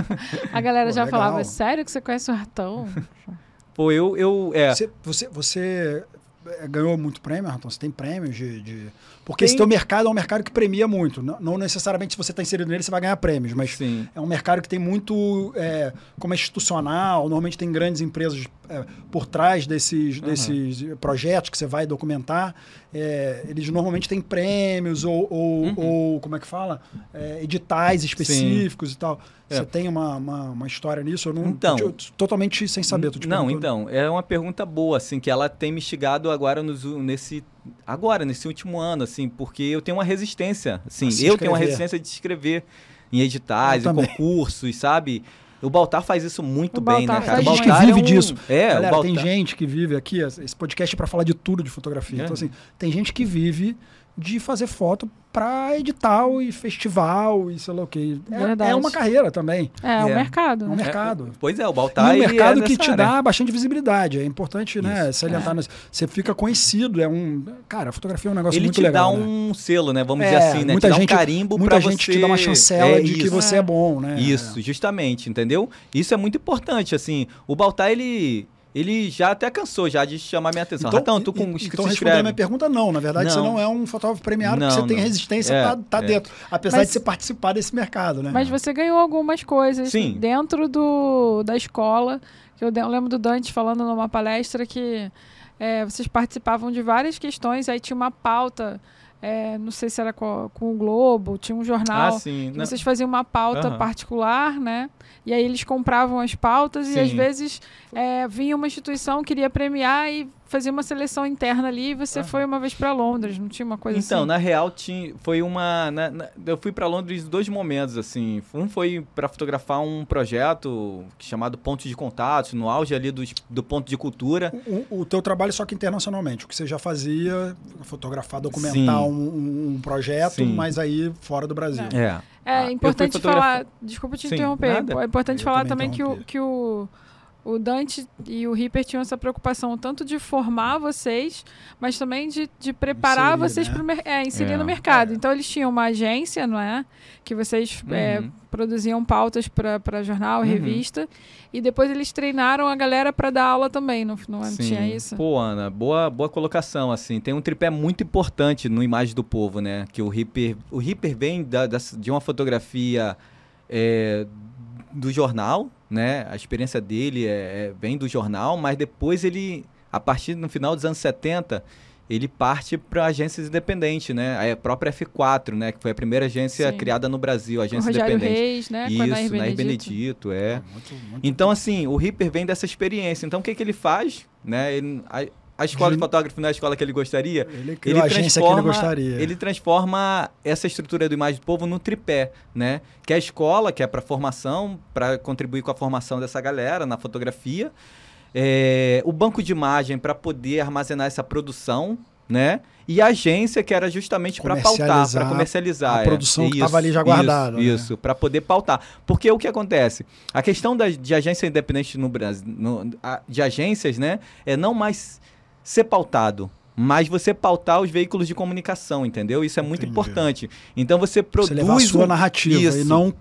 a galera Pô, já legal. falava, sério que você conhece o Ratão? Pô, eu, eu, é, Você, você, você eh, ganhou muito prêmio, Raton? Você tem prêmios de. de- Porque Tem. esse teu mercado é um mercado que premia muito. Não, não necessariamente se você está inserido nele, você vai ganhar prêmios, mas sim. é um mercado que tem muito. é, como é institucional, normalmente tem grandes empresas é, por trás desses, Uhum. desses projetos que você vai documentar. É, eles normalmente têm prêmios ou, ou, Uhum. ou, como é que fala? É, editais específicos e tal. É. Você tem uma, uma, uma história nisso? Eu não. Então. eu te- totalmente sem saber. tô Não, então, é uma pergunta boa, assim, que ela tem me instigado agora nos, nesse. Agora, nesse último ano, assim, porque eu tenho uma resistência. Assim, eu tenho uma resistência de escrever em editais, em concursos, sabe? O Baltar faz isso muito O bem, Baltar né, cara? O Tem gente que Baltar vive é um- disso. É, o Galera, Baltar... tem gente que vive aqui, esse podcast é para falar de tudo de fotografia. É. Então, assim, tem gente que vive de fazer foto para edital e festival e sei lá o que. É, é uma carreira também. É, o É. mercado. É um mercado. Pois é, o Baltar um ele mercado é que te área. dá bastante visibilidade. É importante, né, salientar. nisso. Você fica conhecido, é um. Cara, a fotografia é um negócio Ele muito te legal. dá né? um selo, né? Vamos É, dizer assim, né? muita te dá gente- um carimbo Muita pra gente você... te dá uma chancela É de que você é bom, né? Isso, justamente, entendeu? Isso é muito importante, assim. O Baltar, ele... ele já até cansou já de chamar minha atenção. Então, Ratão, tu com e- então respondendo a minha pergunta, não. Na verdade, você Não. não é um fotógrafo premiado, Não, porque você tem não. resistência, É, tá, tá é. dentro. Apesar Mas- de você participar desse mercado, né? Mas você ganhou algumas coisas Sim. dentro do, da escola. Que eu, eu lembro do Dante falando numa palestra que é, vocês participavam de várias questões, aí tinha uma pauta, é, não sei se era com, com o Globo, tinha um jornal. Ah, sim. que Não- vocês faziam uma pauta Aham. particular, né? E aí eles compravam as pautas e às Sim. vezes é, vinha uma instituição, queria premiar e fazia uma seleção interna ali e você Aham. foi uma vez para Londres, não tinha uma coisa Então, assim? na real, tinha, foi uma. na- na- eu fui para Londres em dois momentos, assim. Um foi para fotografar um projeto chamado Ponto de Contato, no auge ali do, do ponto de cultura. O, o teu trabalho só que internacionalmente. O que você já fazia, fotografar, documentar um, um- um projeto, Sim. mas aí fora do Brasil. É. É Ah, importante falar. Desculpa te Sim, interromper. nada. É importante Eu falar também também que o, que o, o Dante e o Ripper tinham essa preocupação tanto de formar vocês, mas também de, de preparar Inserir, vocês né? para é, inserir É. no mercado. É. Então eles tinham uma agência, não é? Que vocês é, Uhum. produziam pautas para jornal, Uhum. revista. E depois eles treinaram a galera para dar aula também, não, não Sim. tinha isso? Pô, Ana, boa, boa colocação, assim. Tem um tripé muito importante no Imagem do Povo, né? Que o Ripper... O Ripper vem da, da- de uma fotografia é, do jornal, né? A experiência dele é, é- vem do jornal, mas depois ele, a partir no final dos anos 70, ele parte para agências independentes, né? A própria F4, né? Que foi a primeira agência Sim. criada no Brasil, Com agência Rogério independente. Reis, né? com a Nair Isso, Nair Benedito. Benedito, é. Muito- muito- Então, assim, o Ripper vem dessa experiência. Então, o que, que ele faz? Né? Ele- a, a escola de De- fotógrafo não é a escola que ele gostaria. Ele criou a agência que ele gostaria. Ele transforma essa estrutura do Imagem do Povo no tripé, né? Que é a escola, que é para formação, para contribuir com a formação dessa galera na fotografia. É, o banco de imagem para poder armazenar essa produção, né? E a agência que era justamente para pautar, para comercializar. a é. produção que Isso, tava ali já guardada, né? Isso, isso para poder pautar. Porque o que acontece? A questão da, de agência independente no Brasil, no- a- de agências, né? É não mais ser pautado, mas você pautar os veículos de comunicação, entendeu? Isso é muito Entendi. importante. Então você produz Você levar a sua um- narrativa e Isso. não c-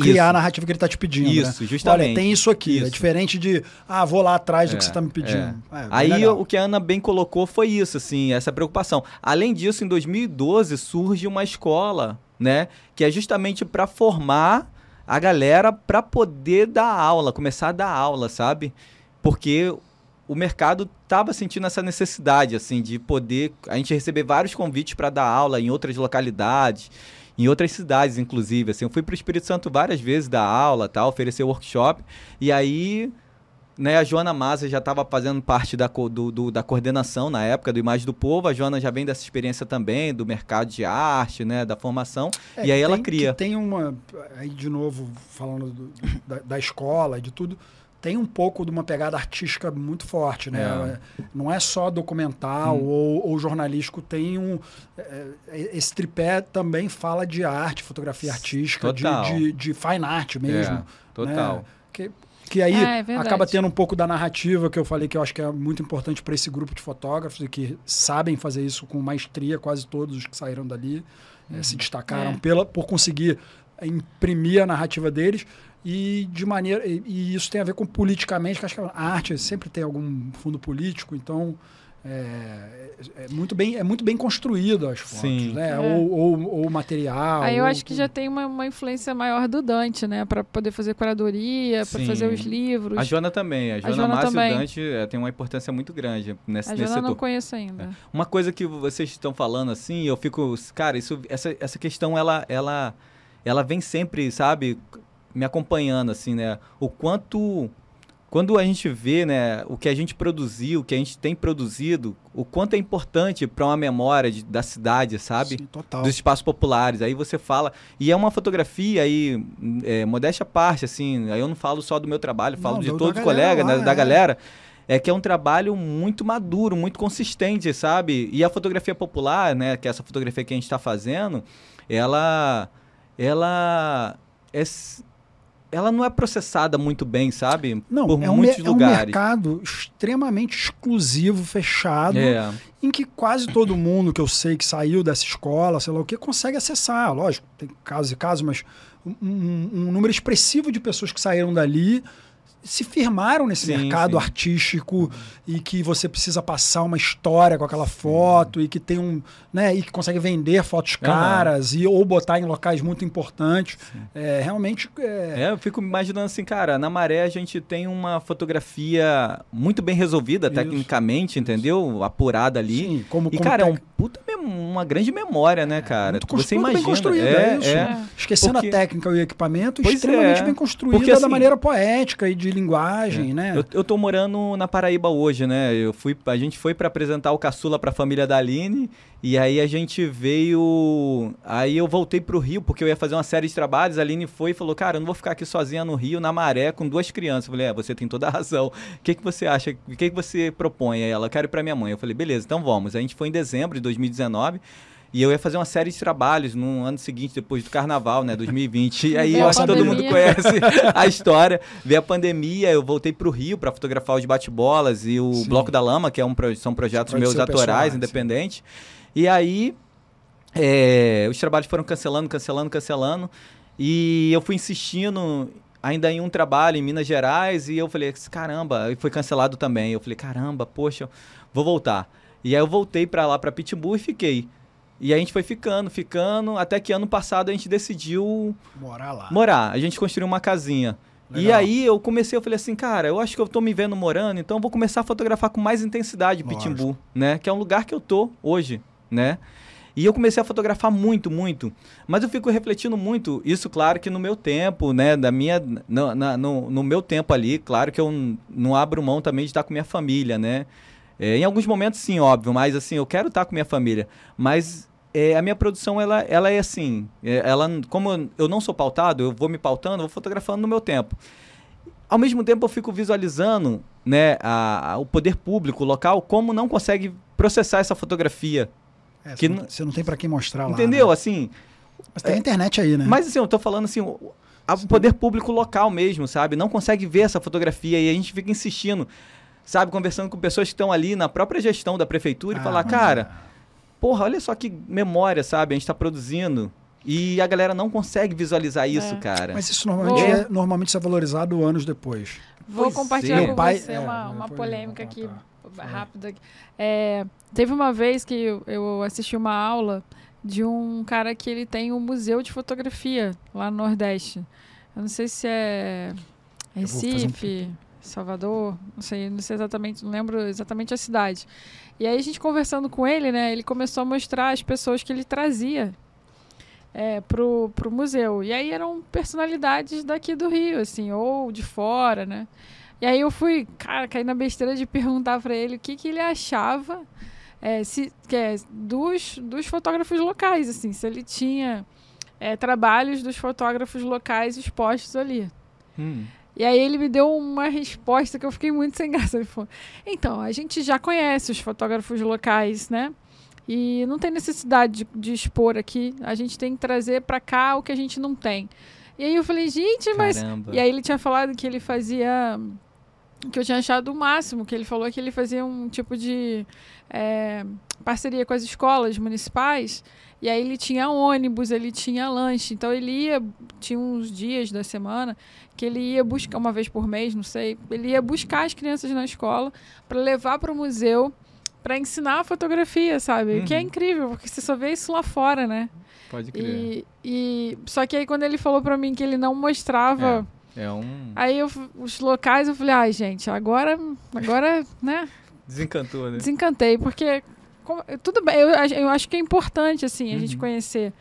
criar Isso. a narrativa que ele está te pedindo. Isso, né? justamente. Olha, tem isso aqui. É Isso. diferente de, ah, vou lá atrás do É, que você está me pedindo. É, bem Aí legal. o que a Ana bem colocou foi isso, assim, essa preocupação. Além disso, em 2012 surge uma escola, né, que é justamente para formar a galera para poder dar aula, começar a dar aula, sabe? Porque o mercado estava sentindo essa necessidade, assim, de poder a gente receber vários convites para dar aula em outras localidades, em outras cidades, inclusive. Assim, eu fui para o Espírito Santo várias vezes dar aula, tal, oferecer workshop, e aí né, a Joana Maza já estava fazendo parte da, do- do- da coordenação na época do Imagem do Povo. A Joana já vem dessa experiência também, do mercado de arte, né, da formação. É, e aí que ela tem- cria. tem uma. Aí, de novo, falando do- da, da escola de tudo, tem um pouco de uma pegada artística muito forte, né? Não é só documental Hum. ou, ou jornalístico, tem um. é, é, esse tripé também fala de arte, fotografia artística, de, de, de fine art mesmo. É, total. né? Que, que aí É, é acaba tendo um pouco da narrativa que eu falei que eu acho que é muito importante para esse grupo de fotógrafos e que sabem fazer isso com maestria, quase todos os que saíram dali eh, se destacaram É. pela, por conseguir imprimir a narrativa deles e de maneira e, e isso tem a ver com politicamente, que acho que a arte sempre tem algum fundo político, então é, é muito bem é muito bem construído as fotos, Sim. né? É. Ou, ou, ou o material. Aí eu ou acho que já tem uma, uma influência maior do Dante, né? Pra poder fazer curadoria, pra Sim. fazer os livros. A Joana também. A Joana, Joana Massa e também. o Dante eh, tem uma importância muito grande nesse, A nesse Joana não setor. conheço ainda. Uma coisa que vocês estão falando assim, eu fico, cara, isso, essa, essa questão ela, ela, ela vem sempre, sabe, me acompanhando assim, né? O quanto quando a gente vê, né, o que a gente produziu, o que a gente tem produzido, o quanto é importante para uma memória de- da cidade, sabe? Sim, total. dos espaços populares. Aí você fala. E é uma fotografia aí, é, modéstia à parte, assim. Aí eu não falo só do meu trabalho, falo Não, de do- todos da os colegas, galera né, da é. galera. É que é um trabalho muito maduro, muito consistente, sabe? E a fotografia popular, né, que é essa fotografia que a gente está fazendo, ela. Ela. É, ela não é processada muito bem, sabe? Não, Por é um, muitos é um lugares. mercado extremamente exclusivo, fechado, É, em que quase todo mundo que eu sei que saiu dessa escola, sei lá o que, consegue acessar. Lógico, tem casos e casos, mas um, um- um número expressivo de pessoas que saíram dali se firmaram nesse Sim, mercado sim. artístico e que você precisa passar uma história com aquela foto e que tem um, né, e que consegue vender fotos caras e ou botar em locais muito importantes. É, realmente é, É, eu fico imaginando assim, cara, na maré a gente tem uma fotografia muito bem resolvida Isso. tecnicamente, entendeu? Apurada ali. sim, como, E, como cara, é tec- um puta uma grande memória, né, cara? muito Você muito bem imagina. construída, é, é isso. é. esquecendo porque- a técnica e o equipamento, Pois extremamente é. bem construída Porque, da assim, maneira poética e de linguagem, né? Eu, eu tô morando na Paraíba hoje, né? Eu fui, a gente foi pra apresentar o caçula pra família da Aline e aí a gente veio, aí eu voltei pro Rio porque eu ia fazer uma série de trabalhos. A Aline foi e falou: "Cara, eu não vou ficar aqui sozinha no Rio, na maré, com duas crianças". Eu falei: "É, você tem toda a razão. O que que você acha? O que que você propõe?" Aí ela: "Eu quero ir pra minha mãe". Eu falei: "Beleza, então vamos". A gente foi em dezembro de 2019. E eu ia fazer uma série de trabalhos no ano seguinte, depois do carnaval, né? 2020. E aí eu acho que todo mundo pandemia. conhece a história. Veio a pandemia, eu voltei pro Rio para fotografar os bate-bolas e o Sim. Bloco da Lama, que é um, são projetos Projeto meus sim. independentes. E aí é, os trabalhos foram cancelando, cancelando, cancelando. E eu fui insistindo ainda em um trabalho em Minas Gerais e eu falei, caramba, e foi cancelado também. Eu falei, caramba, poxa, vou voltar. E aí eu voltei para lá, para Pitbull e fiquei. E a gente foi ficando, ficando, até que ano passado a gente decidiu Morar lá. morar. A gente construiu uma casinha. E Legal. aí eu comecei, eu falei assim, cara, eu acho que eu tô me vendo morando, então eu vou começar a fotografar com mais intensidade Lógico. Pitimbu, né? Que é um lugar que eu tô hoje, né? E eu comecei a fotografar muito, muito. Mas eu fico refletindo muito, isso claro que no meu tempo, né? Da minha, no, na- no, no meu tempo ali, claro que eu não abro mão também de estar com minha família, né? É, em alguns momentos sim, óbvio, mas assim, eu quero estar com minha família. Mas é, a minha produção, ela, ela é assim, é, ela, como eu não sou pautado, eu vou me pautando, vou fotografando no meu tempo. Ao mesmo tempo, eu fico visualizando né, a- a- o poder público, local, como não consegue processar essa fotografia. É, que você, não, n- você não tem pra quem mostrar lá. Entendeu? né? Assim, Mas tem a internet aí, né? mas assim, eu tô falando assim, o poder público local mesmo, sabe? Não consegue ver essa fotografia e a gente fica insistindo, sabe? Conversando com pessoas que estão ali na própria gestão da prefeitura e Ah, falar, mas cara, porra, olha só que memória, sabe? A gente tá produzindo. E a galera não consegue visualizar isso, É. cara. Mas isso normalmente Vou- é, normalmente isso é valorizado anos depois. Vou Pois compartilhar é. com pai- você é, uma, uma polêmica aqui, rápida. É, teve uma vez que eu, eu assisti uma aula de um cara que ele tem um museu de fotografia lá no Nordeste. Eu não sei se é Eu vou fazer um Recife, Salvador, não sei, não sei exatamente, não lembro exatamente a cidade. E aí a gente conversando com ele, né, ele começou a mostrar as pessoas que ele trazia é, pro, pro museu. E aí eram personalidades daqui do Rio, assim, ou de fora, né? E aí eu fui, cara, caí na besteira de perguntar pra ele o que, que ele achava é, se, é, dos, dos fotógrafos locais, assim, se ele tinha é, trabalhos dos fotógrafos locais expostos ali. Hum. E aí ele me deu uma resposta que eu fiquei muito sem graça. Ele falou: Então, a gente já conhece os fotógrafos locais, né? E não tem necessidade de, de expor aqui. A gente tem que trazer pra cá o que a gente não tem. E aí eu falei, gente, mas. Caramba. E aí ele tinha falado que ele fazia. Que eu tinha achado o máximo, que ele falou que ele fazia um tipo de é, parceria com as escolas municipais. E aí ele tinha ônibus, ele tinha lanche. Então ele ia, tinha uns dias da semana que ele ia buscar, uma vez por mês, não sei, ele ia buscar as crianças na escola para levar para o museu para ensinar a fotografia, sabe? O que é Uhum. incrível, porque você só vê isso lá fora, né? Pode crer. E, e só que aí quando ele falou para mim que ele não mostrava É um. Aí eu, os locais eu falei, ai, gente, agora, agora, né, Desencantou, né? desencantei, porque tudo bem, eu, eu acho que é importante, assim, a gente Uhum. conhecer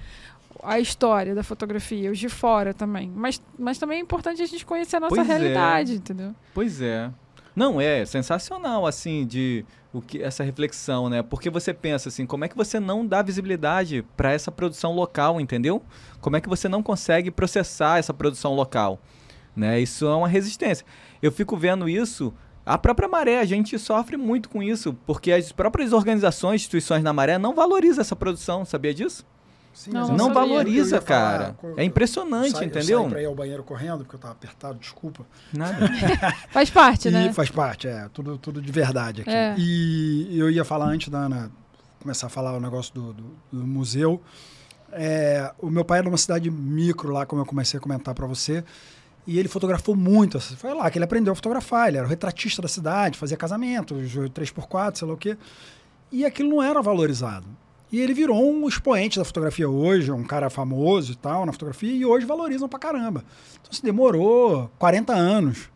a história da fotografia, os de fora também. Mas, mas também é importante a gente conhecer a nossa Pois é. realidade, entendeu? Pois é. Não, é sensacional, assim, de o que, essa reflexão, né? Porque você pensa assim, como é que você não dá visibilidade para essa produção local, entendeu? Como é que você não consegue processar essa produção local? Né? Isso é uma resistência. Eu fico vendo isso. A própria Maré, a gente sofre muito com isso, porque as próprias organizações, instituições na Maré não valorizam essa produção, sabia disso? Sim, Não, mas não valoriza, falar, cara. É impressionante, eu saí- entendeu? Eu saí pra ir ao banheiro correndo, porque eu tava apertado, desculpa. Nada. Faz parte, e né? faz parte, é, tudo, tudo de verdade aqui. É. E eu ia falar antes da Ana começar a falar o negócio do, do- do museu. É, o meu pai era numa cidade micro lá, como eu comecei a comentar para você. E ele fotografou muito. assim, Foi lá que ele aprendeu a fotografar. Ele era o retratista da cidade, fazia casamentos, 3x4, sei lá o quê. E aquilo não era valorizado. E ele virou um expoente da fotografia hoje, um cara famoso e tal na fotografia, e hoje valorizam pra caramba. Então, se demorou 40 anos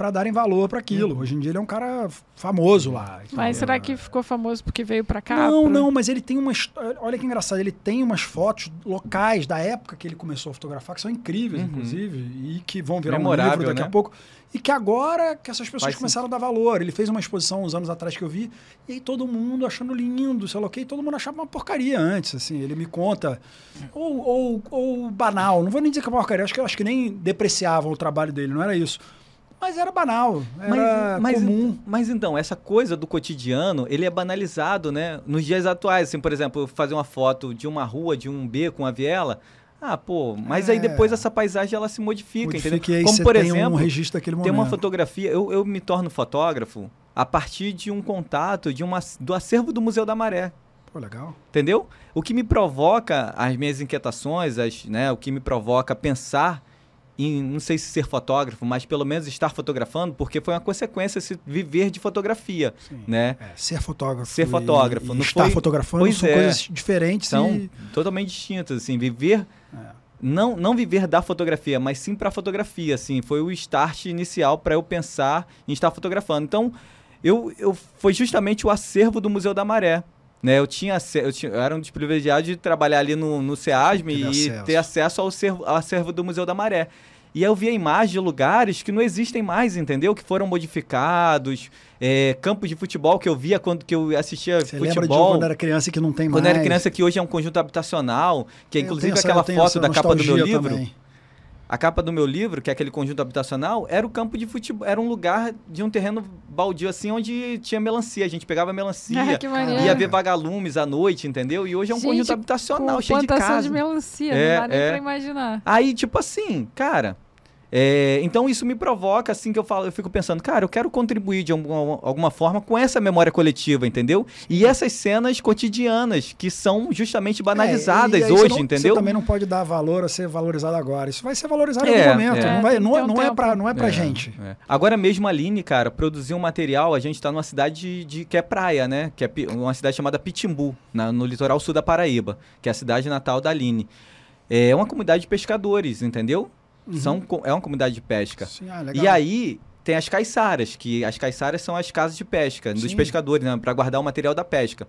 para darem valor para aquilo. Hoje em dia ele é um cara famoso lá. Mas será que ficou famoso porque veio pra cá? Não, Pro- não, mas ele tem umas. Olha que engraçado, ele tem umas fotos locais da época que ele começou a fotografar, que são incríveis, Uhum. inclusive, e que vão virar um Memorável, livro daqui né? a pouco. E que agora que essas pessoas Faz começaram a dar valor. Ele fez uma exposição uns anos atrás que eu vi, e aí todo mundo achando lindo, sei lá o quê, e todo mundo achava uma porcaria antes, assim. Ele me conta. Ou, ou, ou banal, não vou nem dizer que é uma porcaria, acho que, acho que nem depreciavam o trabalho dele, não era isso. Mas era banal, era comum. Mas então, essa coisa do cotidiano, ele é banalizado, né? Nos dias atuais, assim, por exemplo, fazer uma foto de uma rua, de um beco, uma viela. Ah, pô, mas aí É. depois essa paisagem ela se modifica, Modifica, entendeu? aí Como por tem exemplo, um registro daquele tem momento. uma fotografia, eu, eu me torno fotógrafo a partir de um contato de uma, do acervo do Museu da Maré. Pô, legal. Entendeu? O que me provoca as minhas inquietações, as, né, o que me provoca pensar em, não sei se ser fotógrafo, mas pelo menos estar fotografando, porque foi uma consequência esse viver de fotografia, Sim. né? É, ser fotógrafo. Ser e- fotógrafo, E, não estar foi- fotografando Pois são é. coisas diferentes São e. totalmente distintas, assim, viver É. não, não viver da fotografia, mas sim para fotografia, assim, foi o start inicial para eu pensar em estar fotografando. Então, eu, eu foi justamente o acervo do Museu da Maré. Né, eu, tinha, eu, tinha, eu era um dos privilegiados de trabalhar ali no, no SEASM e acesso. ter acesso ao acervo, ao acervo do Museu da Maré. E eu via imagens de lugares que não existem mais, entendeu? Que foram modificados, é, campos de futebol que eu via quando que eu assistia Você lembra de futebol. quando era criança que não tem Quando mais? eu era criança, que hoje é um conjunto habitacional, que é Eu inclusive essa- aquela foto da capa do meu livro. também. A capa do meu livro, que é aquele conjunto habitacional, era o campo de futebol. Era um lugar de um terreno baldio, assim, onde tinha melancia. A gente pegava melancia, Ah, ia ver vagalumes à noite, entendeu? E hoje é um Gente, conjunto habitacional, cheio de plantação casa. de melancia, É, não dá nem é. pra imaginar. Aí, tipo assim, cara. É, então isso me provoca, assim, que eu falo, eu fico pensando, cara, eu quero contribuir de alguma, alguma forma com essa memória coletiva, entendeu? E essas cenas cotidianas, que são justamente banalizadas É, aí você hoje, não- entendeu? Você também não pode dar valor a ser valorizado agora. Isso vai ser valorizado em É, algum momento. é. Não, vai, não, um não é pra, não é pra É, gente. é. Agora mesmo a Aline, cara, produziu um material, a gente tá numa cidade de, de- que é praia, né? Que é uma cidade chamada Pitimbu, na- no litoral sul da Paraíba, que é a cidade natal da Aline. É uma comunidade de pescadores, entendeu? São, co- é uma comunidade de pesca. Sim, ah, legal. E aí tem as caiçaras, que as caiçaras são as casas de pesca dos Sim. pescadores, né, para guardar o material da pesca.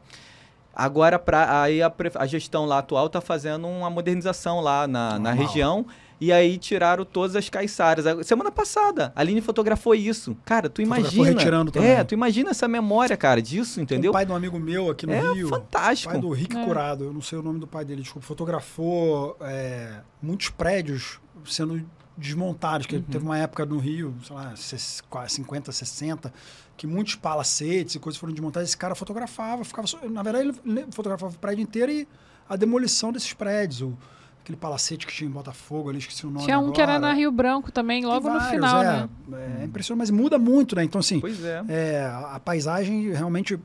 Agora, pra, aí a, a gestão lá atual tá fazendo uma modernização lá na, na região. E aí tiraram todas as caiçaras. A- Semana passada, a Aline fotografou isso. Cara, tu Fotografou imagina. retirando também. É, tu imagina essa memória, cara, disso, entendeu? O pai de um amigo meu aqui no É Rio. fantástico. pai do Rick É. Curado, eu não sei o nome do pai dele, desculpa, fotografou é, muitos prédios sendo desmontados, Uhum. que teve uma época no Rio, sei lá, ses- quase 50, 60, que muitos palacetes e coisas foram desmontados, esse cara fotografava, ficava, só- na verdade ele fotografava o prédio inteiro e a demolição desses prédios, o, aquele palacete que tinha em Botafogo, ali esqueci o nome Tinha um que era na agora. Rio Branco também, logo no vários, final, é, né? É impressionante, mas muda muito, né? Então, assim, Pois é. é, a, a paisagem realmente.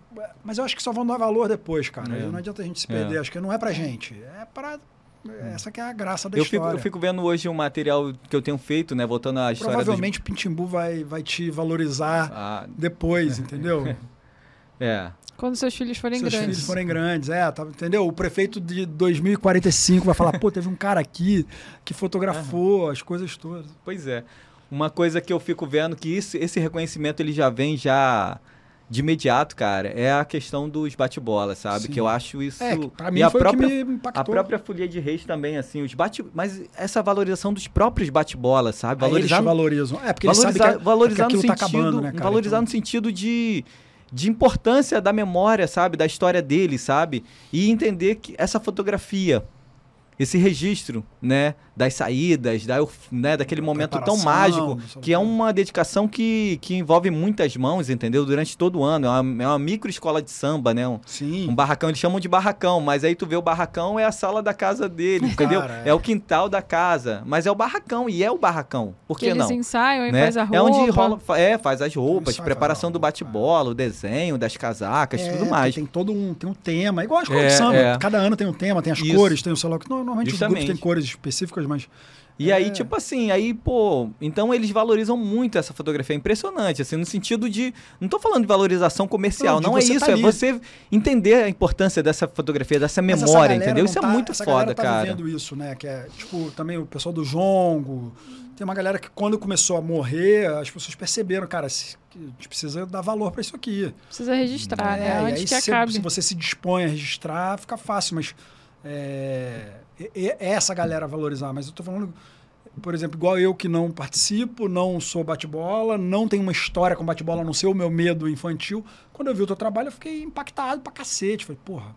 Mas eu acho que só vão dar valor depois, cara. É. Não adianta a gente se É. perder. Acho que não é pra gente. É para. Essa que é a graça da Eu fico, história. eu fico vendo hoje um material que eu tenho feito, né? Voltando à história dos... Provavelmente o Pintimbu vai, vai te valorizar Ah, depois, entendeu? é. Quando seus filhos forem Seus grandes. filhos forem grandes, é, tá, entendeu? O prefeito de 2045 vai falar, pô, teve um cara aqui que fotografou as coisas todas. Pois é. Uma coisa que eu fico vendo que isso, esse reconhecimento ele já vem já de imediato, cara, é a questão dos bate-bola, sabe? Sim. Que eu acho isso. É, pra e mim a foi própria, o que me a impactou. própria Folia de Reis também, assim, os bate. Mas essa valorização dos próprios bate-bola, sabe? Aí eles Valorizar, te valorizam. É, porque eles valorizar, sabem que, é- valorizar que no aquilo sentido, tá acabando, né, cara? valorizar Então- no sentido de de importância da memória, sabe, da história dele, sabe? E entender que essa fotografia, esse registro, né, das saídas, da, né, daquele momento tão mágico, que é uma dedicação que, que envolve muitas mãos, entendeu? Durante todo o ano. É uma, é uma micro escola de samba, né? Um, Sim. um barracão, eles chamam de barracão, mas aí tu vê o barracão é a sala da casa dele, entendeu? Cara, é. é. o quintal da casa, mas é o barracão, e é o barracão. Por Que que eles não? ensaiam e Né? faz a roupa. É onde rola, é, faz as roupas, Ensaio, preparação do bate-bola, o desenho das casacas, É, tudo mais. Tem todo um, tem um tema, igual a escola É, de samba. é. Cada ano tem um tema, tem as Isso. cores, tem o. No, normalmente os Justamente. grupos têm cores específicas, mas E É. aí, tipo assim, aí, pô, então eles valorizam muito essa fotografia. É impressionante, assim, no sentido de. Não tô falando de valorização comercial, Não, não, é isso, tá é você entender a importância dessa fotografia, dessa memória, entendeu? Isso tá- é muito essa foda, tá cara. vivendo isso, né? Que é, tipo, também o pessoal do Jongo. Tem uma galera que quando começou a morrer, as pessoas perceberam, cara, se- que a gente precisa dar valor para isso aqui. Precisa registrar, É, né? e Antes aí que se, acabe. se você se dispõe a registrar, fica fácil, mas é, é- é essa galera valorizar. Mas eu tô falando, por exemplo, igual eu que não participo, não sou bate-bola, não tenho uma história com bate-bola, a não ser o meu medo infantil. Quando eu vi o teu trabalho, eu fiquei impactado pra cacete. Falei, porra,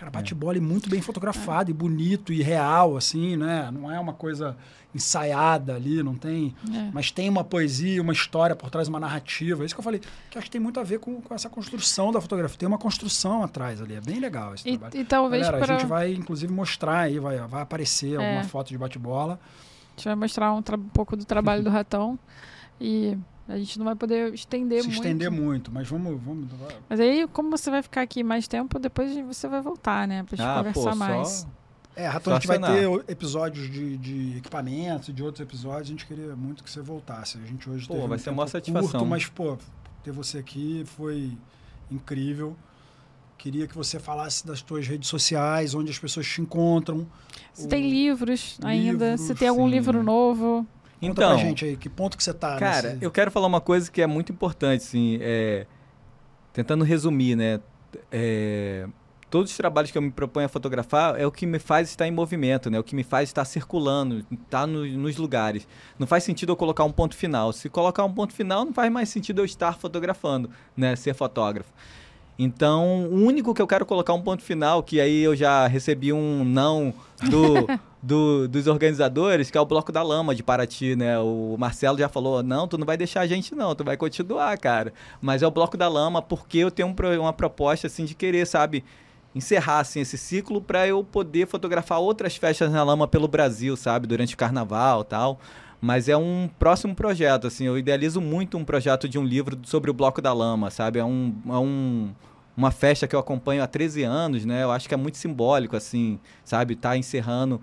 cara, bate-bola é muito bem fotografado e bonito e real, assim, né? Não é uma coisa ensaiada ali, não tem. É. Mas tem uma poesia, uma história por trás, uma narrativa. É Isso que eu falei, que acho que tem muito a ver com, com essa construção da fotografia. Tem uma construção atrás ali, é bem legal esse E, trabalho. e talvez Galera, para a gente vai inclusive mostrar aí, vai, vai aparecer É. alguma foto de bate-bola. a gente vai mostrar um, um pouco do trabalho do ratão e a gente não vai poder estender Se muito. estender muito, mas vamos. vamos Mas aí, como você vai ficar aqui mais tempo, depois você vai voltar, né? Pra gente Ah, pô, conversar só. mais. é, Ratão, a gente vai Só ter episódios de, de equipamentos, de outros episódios. A gente queria muito que você voltasse. A gente hoje Pô, teve vai um ser maior satisfação. curto, mas, pô, ter você aqui foi incrível. Queria que você falasse das tuas redes sociais, onde as pessoas te encontram. Se O- tem livros ainda, se livros, tem algum sim. livro novo. Conta Então, pra gente aí, que ponto que você tá Cara, nesse- eu quero falar uma coisa que é muito importante, assim, é, tentando resumir, né? É, todos os trabalhos que eu me proponho a fotografar é o que me faz estar em movimento, né? O que me faz estar circulando, estar no- nos lugares. Não faz sentido eu colocar um ponto final. Se colocar um ponto final, não faz mais sentido eu estar fotografando, né? Ser fotógrafo. Então, o único que eu quero colocar um ponto final, que aí eu já recebi um não do, do- dos organizadores, que é o Bloco da Lama de Paraty, né? O Marcelo já falou, não, tu não vai deixar a gente não, tu vai continuar, cara. Mas é o Bloco da Lama porque eu tenho um uma proposta, assim, de querer, sabe, encerrar, assim, esse ciclo para eu poder fotografar outras festas na lama pelo Brasil, sabe, durante o carnaval e tal. Mas é um próximo projeto, assim, eu idealizo muito um projeto de um livro sobre o Bloco da Lama, sabe? É um... É um uma festa que eu acompanho há 13 anos, né? Eu acho que é muito simbólico, assim, sabe? Tá encerrando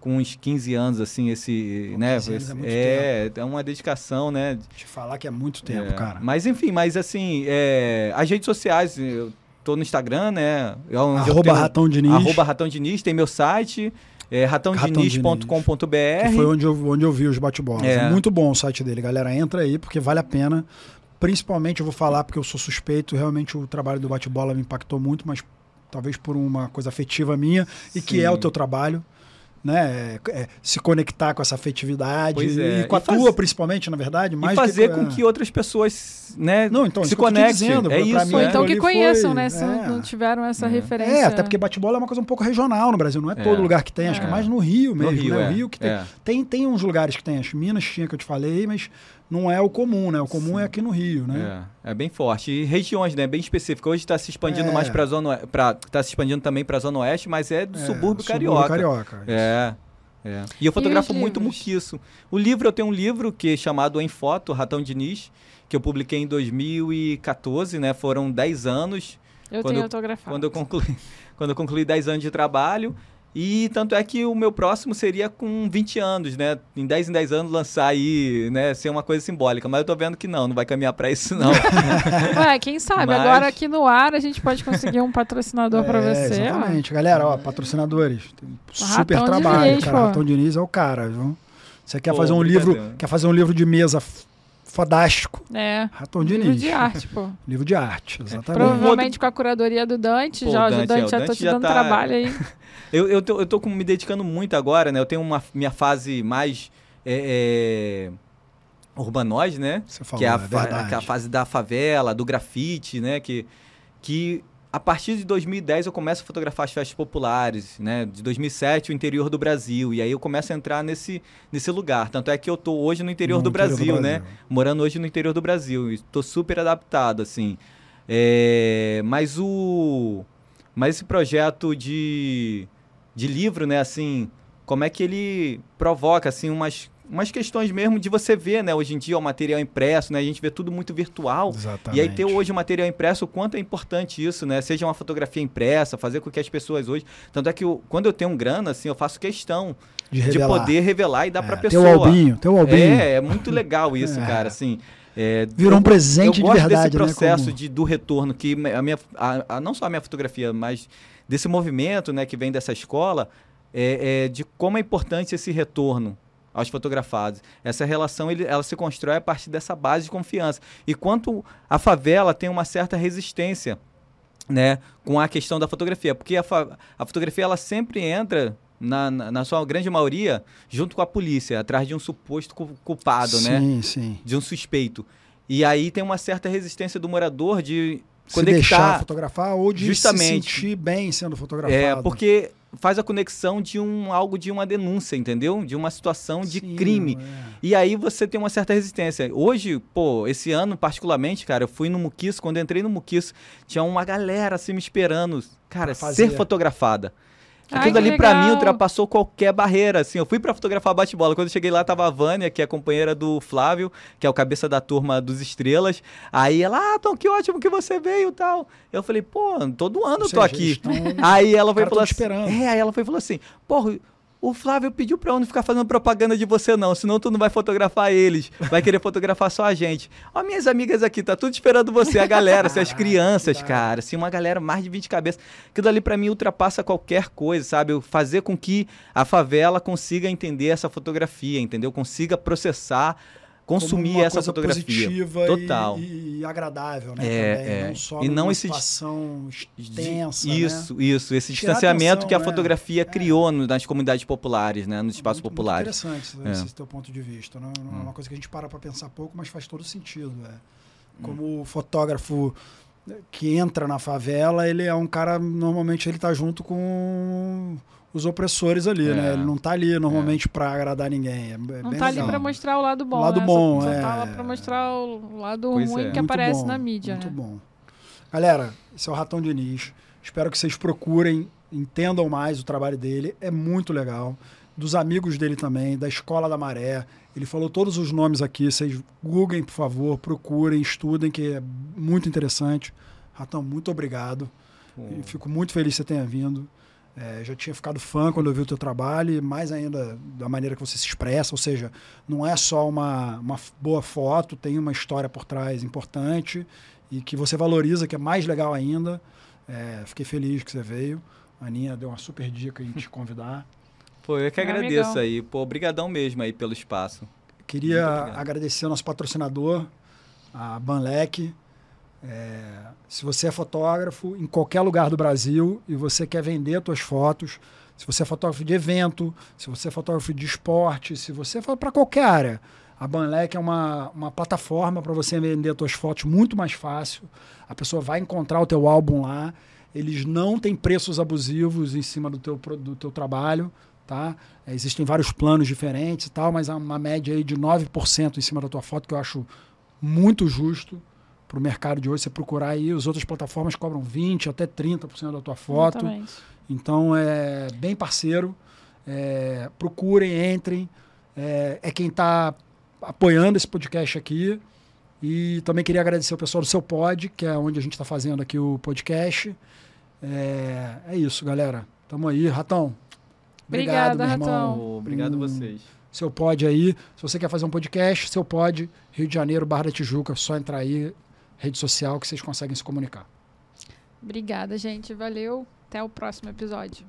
com uns 15 anos, assim, esse, né? 15 anos é é, é uma dedicação, né? Te falar que é muito tempo, É, cara. Mas enfim, mas assim, é, as redes sociais, eu tô no Instagram, né? onde eu Arroba tenho- Ratão Diniz. Arroba Ratão Diniz, tem meu site, é ratãodiniz.com.br. Que foi onde eu, onde eu vi os bate-bolas. É. É. muito bom o site dele, galera. Entra aí, porque vale a pena. Principalmente, eu vou falar porque eu sou suspeito, realmente o trabalho do bate-bola me impactou muito, mas talvez por uma coisa afetiva minha, e que Sim. é o teu trabalho. Né? É- é se conectar com essa afetividade Pois é. e com a E faz- tua, principalmente, na verdade. Mais E fazer do com que outras pessoas, né, Não, então, se que conectem. dizendo, é isso, mim, Ou é. então que foi- conheçam, né? Se é. não, tiveram essa É. referência. É, até porque bate-bola é uma coisa um pouco regional no Brasil, não é, É. todo lugar que tem, acho que mais no Rio No mesmo. Rio, né? é. O Rio que tem, É. tem. Tem uns lugares que tem, as Minas tinha que eu te falei, mas não é o comum, né? O comum é aqui no Rio, né? É, é bem forte. E regiões, né? Bem específica. Hoje está se expandindo É. mais para zona, oe- pra, tá se expandindo também para zona oeste, mas é do É, subúrbio subúrbio carioca. carioca. É. é. E eu fotografo os muito muquiço. O livro, eu tenho um livro que é chamado Em Foto, Ratão Diniz, que eu publiquei em 2014, né? Foram 10 anos Eu quando tenho eu- autografado. quando eu concluí, quando eu concluí 10 anos de trabalho. E tanto é que o meu próximo seria com 20 anos, né? Em 10 em 10 anos lançar aí, né? Ser uma coisa simbólica. Mas eu tô vendo que não, não vai caminhar para isso, não. Ué, quem sabe? Mas- Agora aqui no ar a gente pode conseguir um patrocinador pra É, você. ó. Exatamente. Galera, ó, patrocinadores. Tem um super Ratão trabalho, Diniz, cara. pô. Ratão Diniz é o cara, viu? Você quer Pô, fazer um livro, quer fazer um livro de mesa fodástico? É. Ratão Livro Diniz. de arte, pô. Livro de arte, exatamente. Provavelmente com a curadoria do Dante. Pô, já, o o Dante, Dante, é, já tô Dante te dando tá- trabalho aí. Eu, eu, tô, eu tô me dedicando muito agora, né? Eu tenho uma minha fase mais é, é, urbanoide, né? Você falou, que é a, é que é a fase da favela, do grafite, né? Que, que a partir de 2010 eu começo a fotografar as festas populares, né? De 2007 o interior do Brasil. E aí eu começo a entrar nesse, nesse lugar. Tanto é que eu tô hoje no interior, No do, interior do Brasil, né? Brasil. Morando hoje no interior do Brasil. E tô super adaptado, assim. É, mas o... Mas esse projeto de, de livro, né? Assim, como é que ele provoca, assim, umas umas questões mesmo de você ver, né? Hoje em dia o material impresso, né? A gente vê tudo muito virtual. Exatamente. E aí ter hoje o material impresso, o quanto é importante isso, né? Seja uma fotografia impressa, fazer com que as pessoas hoje... Tanto é que eu, quando eu tenho um grana, assim, eu faço questão de, de revelar. poder revelar e dar É, pra Teu pessoa. albinho, teu albinho. É, é muito legal isso, É. cara, assim... é, Virou um eu- presente eu de gosto verdade, desse processo né? como- de, do retorno, que a minha, a- a- não só a minha fotografia, mas desse movimento né, que vem dessa escola, é, é de como é importante esse retorno aos fotografados. Essa relação ele, ela se constrói a partir dessa base de confiança. E quanto a favela tem uma certa resistência né, com a questão da fotografia, porque a, a fotografia ela sempre entra na, na, na sua grande maioria junto com a polícia, atrás de um suposto cu- culpado, né? sim, sim. de um suspeito. E aí tem uma certa resistência do morador de Se deixar conectar. fotografar ou de Justamente. se sentir bem sendo fotografado. É, porque faz a conexão de um algo de uma denúncia, entendeu? De uma situação de Sim, crime. é. E aí você tem uma certa resistência. Hoje, pô, esse ano particularmente, cara, eu fui no Muquiço, quando eu entrei no Muquiço, tinha uma galera assim me esperando, cara, ser fotografada. Aquilo ali pra mim ultrapassou qualquer barreira, assim. Eu fui pra fotografar bate-bola. Quando eu cheguei lá tava a Vânia, que é a companheira do Flávio, que é o cabeça da turma dos Estrelas. Aí ela, ah, Tom, que ótimo que você veio e tal. Eu falei, pô, todo ano Ou eu tô seja, aqui. eles tão- Aí ela foi tão assim, te esperando. é, aí ela foi e falou assim, porra, o Flávio pediu pra eu não ficar fazendo propaganda de você não, senão tu não vai fotografar eles, vai querer fotografar só a gente. Ó, minhas amigas aqui, tá tudo esperando você, a galera, assim, as crianças, cara, assim, uma galera mais de 20 cabeças. Aquilo ali pra mim ultrapassa qualquer coisa, sabe? Eu Fazer com que a favela consiga entender essa fotografia, entendeu? Consiga processar, consumir essa fotografia. positiva Total. E, e agradável, né? É, também, é. Não só E não esse- situação De- tensa, né? isso, isso, esse Tirar distanciamento atenção, que a né? fotografia É. criou nas comunidades populares, né, nos espaços muito, populares. Muito interessante É. esse, teu ponto de vista. Não, não é Hum. uma coisa que a gente para para pensar pouco, mas faz todo sentido. É. Hum. Como fotógrafo que entra na favela, ele é um cara, normalmente ele tá junto com os opressores ali, É. né? Ele não tá ali normalmente para agradar ninguém. É, é Não bem tá ali legal. pra mostrar o lado bom. lado né? bom, só, só é. tá lá pra mostrar o lado Pois ruim é. que Muito aparece bom, na mídia, Muito né? bom. Galera, esse é o Ratão Diniz. Espero que vocês procurem, entendam mais o trabalho dele. É muito legal. Dos amigos dele também, da Escola da Maré. Ele falou todos os nomes aqui. Vocês googlem, por favor, procurem, estudem, que é muito interessante. Ratão, muito obrigado. E fico muito feliz que você tenha vindo. É, já tinha ficado fã quando eu vi o teu trabalho, e mais ainda da maneira que você se expressa, ou seja, não é só uma, uma boa foto, tem uma história por trás importante e que você valoriza, que é mais legal ainda. É, fiquei feliz que você veio. A Aninha deu uma super dica em te convidar. Pô, eu que É, agradeço amigão. aí. Pô, obrigadão mesmo aí pelo espaço. Queria agradecer ao nosso patrocinador, a Banlec. É, se você é fotógrafo em qualquer lugar do Brasil e você quer vender suas fotos, se você é fotógrafo de evento, se você é fotógrafo de esporte, se você for para qualquer área, a Banlec é uma, uma plataforma para você vender suas fotos muito mais fácil. A pessoa vai encontrar o teu álbum lá. Eles não têm preços abusivos em cima do teu, do teu trabalho, tá? É, Existem vários planos diferentes e tal, mas há uma média aí de 9% em cima da tua foto, que eu acho muito justo para o mercado de hoje. Você procurar aí, as outras plataformas cobram 20% até 30% da tua foto. Exatamente. Então é bem parceiro. É, procurem, entrem. É, é quem está apoiando esse podcast aqui. E também queria agradecer o pessoal do seu pod, que é onde a gente está fazendo aqui o podcast. É, é isso, galera. Tamo aí. Ratão. Obrigado, Obrigada, meu irmão. Ratão. Pô, obrigado Hum. vocês. Seu pod aí. Se você quer fazer um podcast, seu pod, Rio de Janeiro, Barra da Tijuca, só entrar aí, rede social, que vocês conseguem se comunicar. Obrigada, gente. Valeu. Até o próximo episódio.